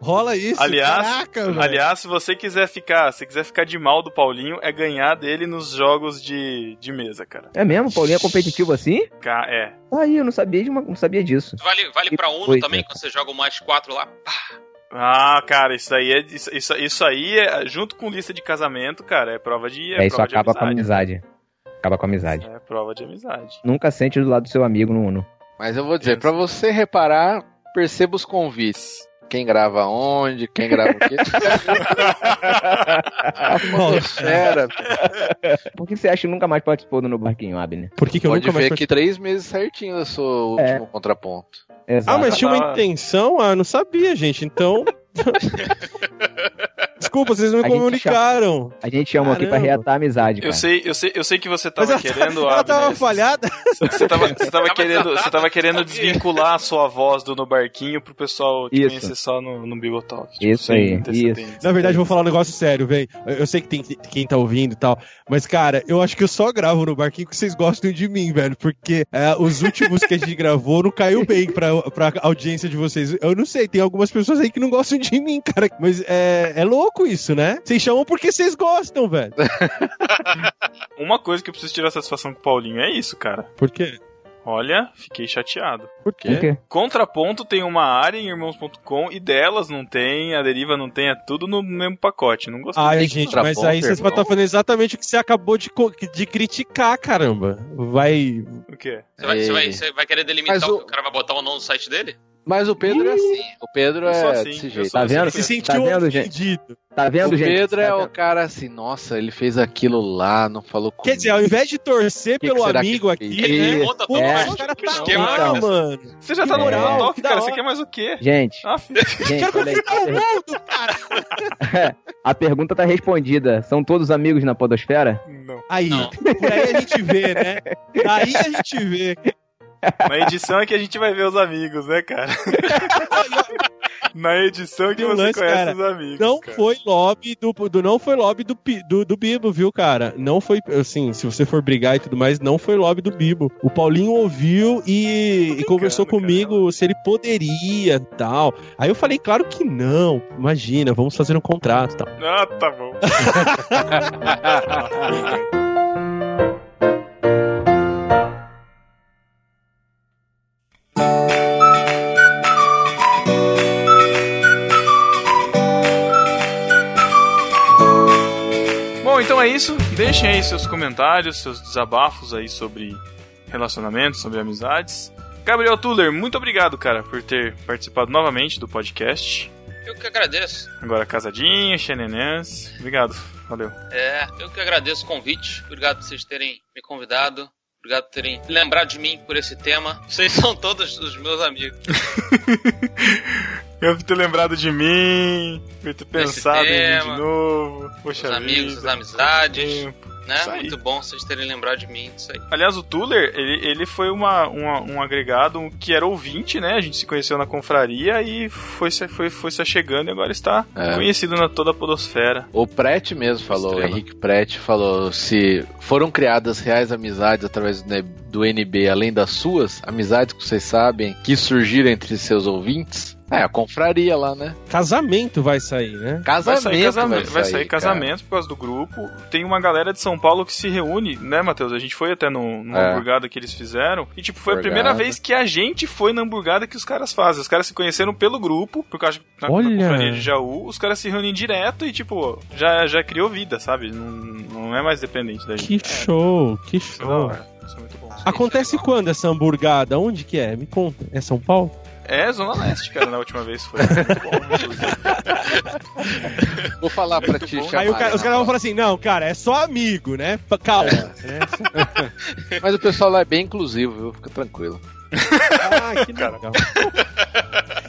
Rola isso. Aliás- Caraca, velho. Aliás, se você quiser ficar, se quiser ficar de mal do Paulinho, é ganhar dele nos jogos de, de mesa, cara. É mesmo? Paulinho é competitivo assim? Ca- É. Tá aí, eu não sabia, de uma- não sabia disso. Vale, vale Que pra Uno coisa. também, quando você joga o mais 4 lá. Pá, Ah, cara, isso aí é isso, isso, isso aí é junto com lista de casamento, cara, é prova de é É, isso acaba com a amizade. amizade. Acaba com a amizade. É prova de amizade. Nunca sente do lado do seu amigo no Uno. Mas eu vou dizer, pra você reparar, perceba os convites. Quem grava onde, quem grava o quê. Fera. Por que você acha que nunca mais participou do No Barquinho, Abner? Por que, que eu Pode nunca mais ver que três meses certinho eu sou o É. último contraponto. Exato. Ah, mas tinha uma intenção? Ah, não sabia, gente. Então. Desculpa, vocês não me A gente comunicaram. A gente chamou aqui pra reatar a amizade, cara. Eu sei, eu sei, eu sei que você tava querendo, ela tava falhada. Você tava, você tava Tava querendo, você tava querendo desvincular a sua voz do No Barquinho pro pessoal te Isso. conhecer só no, no Bigotalk. Isso sem aí, antecedentes. Na verdade, eu vou falar um negócio sério, velho. Eu sei que tem quem tá ouvindo e tal. Mas, cara, eu acho que eu só gravo no barquinho que vocês gostam de mim, velho. Porque é, os últimos que a gente gravou não caiu bem pra, pra audiência de vocês. Eu não sei, tem algumas pessoas aí que não gostam de mim, cara. Mas é, é louco isso, né? Vocês chamam porque vocês gostam, velho. Uma coisa que eu preciso tirar satisfação com o Paulinho é isso, cara. Por quê? Olha, fiquei chateado. Por Por quê? quê? Contraponto tem uma área em irmãos.com e delas não tem, a deriva não tem, é tudo no mesmo pacote. Não gostei. Ai, gente, mas aí vocês irmão. estão fazendo exatamente o que você acabou de, de criticar, caramba. Vai. O quê? você, vai, você, vai, Ei. você vai querer delimitar Mas o o- o cara vai botar ou não no site dele? Mas o Pedro é assim. O Pedro é assim, desse jeito. Tá vendo? Se assim. sentiu Tá vendo, gente? Tá vendo, o gente? Pedro é Tá o vendo? cara assim, nossa, ele fez aquilo lá, não falou comigo. Quer dizer, ao invés de torcer Que que pelo que amigo ele aqui, né? Isso. Conta Pô, tudo, É. mas o cara que tá lá, é esse? mano. Você já tá Que no moral, Bigotalk, que da cara. Você quer mais o quê? Gente, Ah, gente. A, per- Mundo, cara. a pergunta tá respondida. São todos amigos na podosfera? Não. Aí, Não. por aí a gente vê, né? Aí a gente vê. Na edição é que a gente vai ver os amigos, né, cara? Na edição que Tem um você lance, conhece cara. os amigos. Não cara. foi lobby do, do não foi lobby do, do, do Bibo, viu, cara? Não foi, assim, se você for brigar e tudo mais, não foi lobby do Bibo. O Paulinho ouviu e, e conversou cara. comigo se ele poderia tal. Aí eu falei, claro que não. Imagina, vamos fazer um contrato e tal. Ah, tá bom. Bom, então é isso. Deixem aí seus comentários, seus desabafos aí sobre relacionamentos, sobre amizades. Gabriel Tuller, muito obrigado, cara, por ter participado novamente do podcast. Eu que agradeço. Agora casadinho, xenenés. Obrigado, valeu. É, eu que agradeço o convite. Obrigado por vocês terem me convidado. Obrigado por terem lembrado de mim por esse tema. Vocês são todos os meus amigos. Eu por ter lembrado de mim, por ter pensado em mim de tema, novo. Os Poxa amigos, vida, as amizades. tempo. Né? Isso aí. Muito bom vocês terem lembrado de mim disso aí. Aliás, o Tuller, ele, ele foi uma, uma- um agregado que era ouvinte, né? A gente se conheceu na confraria e foi se, foi, foi se achegando e agora está É. conhecido na toda a podosfera. O Prete mesmo falou, Estrela. o Henrique Prete falou, se foram criadas reais amizades através do N- do NB, além das suas, amizades que vocês sabem que surgiram entre seus ouvintes, É, a confraria lá, né? Casamento vai sair, né? Vai Casamento. sair, casamento, vai sair, cara. casamento por causa do grupo. Tem uma galera de São Paulo que se reúne, né, Matheus? A gente foi até no, numa É. hamburgada que eles fizeram. E, tipo, foi a primeira vez que a gente foi na hamburgada que os caras fazem. Os caras se conheceram pelo grupo, por causa Olha! confraria de Jaú. Os caras se reúnem direto e, tipo, já, já criou vida, sabe? Não, não é mais dependente da gente. Que show, que é da show. hora. Isso é muito bom. Acontece quando essa hamburgada? Onde que é? Me conta. É São Paulo? É, Zona Leste, cara, na última vez foi. Muito bom, inclusive. Vou falar pra ti, chamar, Aí o cara- os caras vão falar assim, não, cara, é só amigo, né? Calma. né? Mas o pessoal lá é bem inclusivo, viu? Fica tranquilo. Ah, que legal.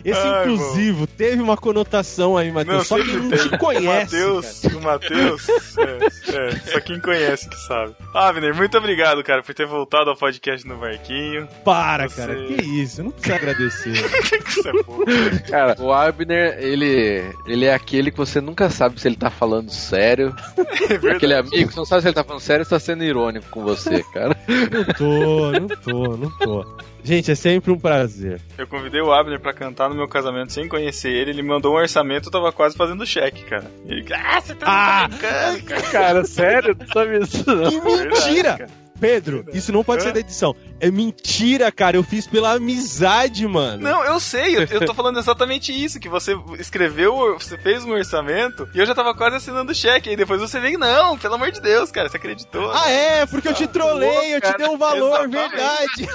Esse Ai, inclusivo teve uma conotação aí, Não, Matheus. Só quem não te conhece. O Matheus, é, é, só quem conhece que sabe. Avner, muito obrigado, cara, por ter voltado ao podcast no Barquinho. Para, Você- cara. Que isso? Não precisa agradecer. Isso é pouco. Cara, o Abner, ele, ele é aquele que você nunca sabe se ele tá falando sério. É. Aquele amigo, você não sabe se ele tá falando sério ou se tá sendo irônico com você, cara. Não tô, não tô, não tô. Gente, é sempre um prazer. Eu convidei o Abner pra cantar no meu casamento sem conhecer ele, ele me mandou um orçamento, eu tava quase fazendo cheque, cara. Ele, ah, você tá Ah! brincando, cara. Cara, sério? Não sabe isso não. Que mentira! Verdade, cara. Pedro, isso não pode ser da edição. É mentira, cara. Eu fiz pela amizade, mano. Não, eu sei, eu, eu tô falando exatamente isso, que você escreveu, você fez um orçamento, e eu já tava quase assinando o cheque, aí depois você veio, não, pelo amor de Deus, cara, você acreditou. Ah, é? Porque eu te trolei, eu te dei um valor, Exatamente. verdade.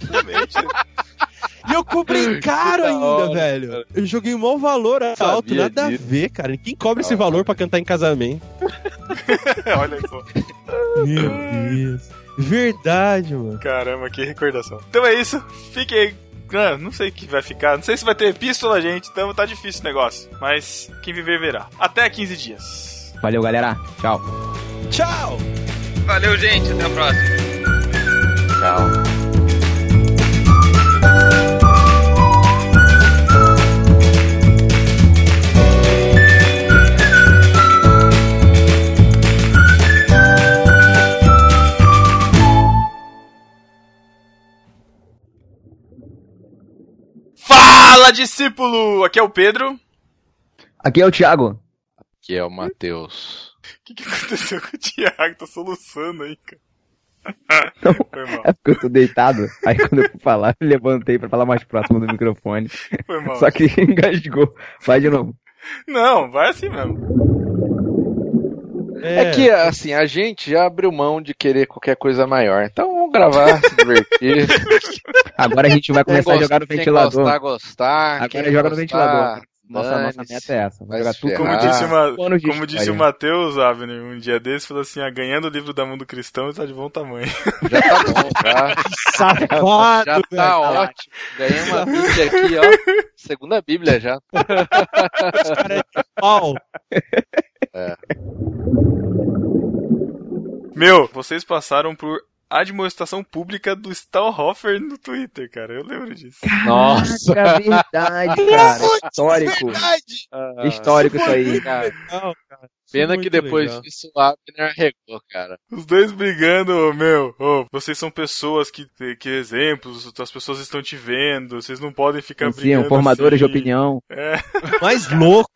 Exatamente. E eu cobrei caro da ainda, hora, velho. Eu joguei um mau valor alto, nada disso. a ver, cara. Quem cobra esse valor pra cantar em casamento? Olha só. Meu Deus. Verdade, mano. Caramba, que recordação. Então é isso, fiquem. Ah, não sei o que vai ficar, não sei se vai ter epístola, gente, então tá difícil o negócio. Mas quem viver verá. Até 15 dias. Valeu, galera. Tchau. Tchau! Valeu, gente. Até a próxima. Tchau. Discípulo! Aqui é o Pedro. Aqui é o Thiago. Que é o Matheus. O que, que aconteceu com o Thiago? Tá soluçando aí, cara. Não. Foi mal, É porque eu tô deitado. Aí quando eu fui falar, eu levantei pra falar mais próximo do microfone. foi mal. Só que engasgou. Vai de novo. Não, vai assim mesmo. É. que, assim, a gente já abriu mão de querer qualquer coisa maior. Então vamos gravar, se divertir. Agora a gente vai começar a Quem jogar no gosta- ventilador. Quem gostar, gostar. Agora joga no gostar, ventilador. Nossa, nossa meta é essa. Vai jogar tudo Como disse, uma, de como disse história. o Matheus Avner um dia desse, falou assim: ah, ganhando o livro da mão do cristão está de bom tamanho. Já tá bom, já. Safado, Já velho. tá ótimo. Ganhei uma Bíblia aqui, ó. Segunda Bíblia já. Cara, é de pau. Meu, vocês passaram por admoestação pública do Stahlhofer no Twitter, cara. Eu lembro disso. Nossa. Caraca, verdade, cara. Histórico. Verdade. Histórico isso aí. Cara, cara. Pena Muito que depois legal. disso o Abner arregou, cara. Os dois brigando, meu. ô, vocês são pessoas que, que exemplos, as pessoas estão te vendo, vocês não podem ficar Sim, brigando. formadores de assim. opinião. É, O mais louco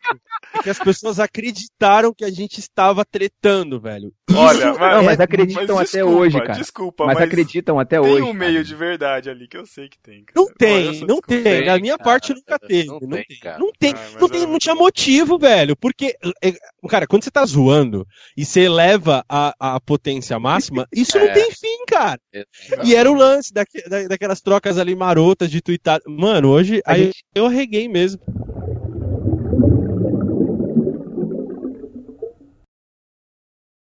é que as pessoas acreditaram que a gente estava tretando, velho. olha, mas, Não, mas acreditam mas até desculpa, hoje, cara. Desculpa, Mas mas, acreditam até tem hoje. um cara. meio de verdade ali que eu sei que tem. Cara. Não tem, não desculpa. tem. Tem, minha cara. parte nunca teve. Não Não, tem, tem. cara. Não tem. Ah, não, tem eu- não tinha motivo, velho. Porque, é, cara, quando você tá zoando e você eleva a, a potência máxima, isso não É. tem fim, cara. E era o lance daque- da- daquelas trocas ali marotas de twittar. Mano, hoje A aí gente- eu arreguei mesmo.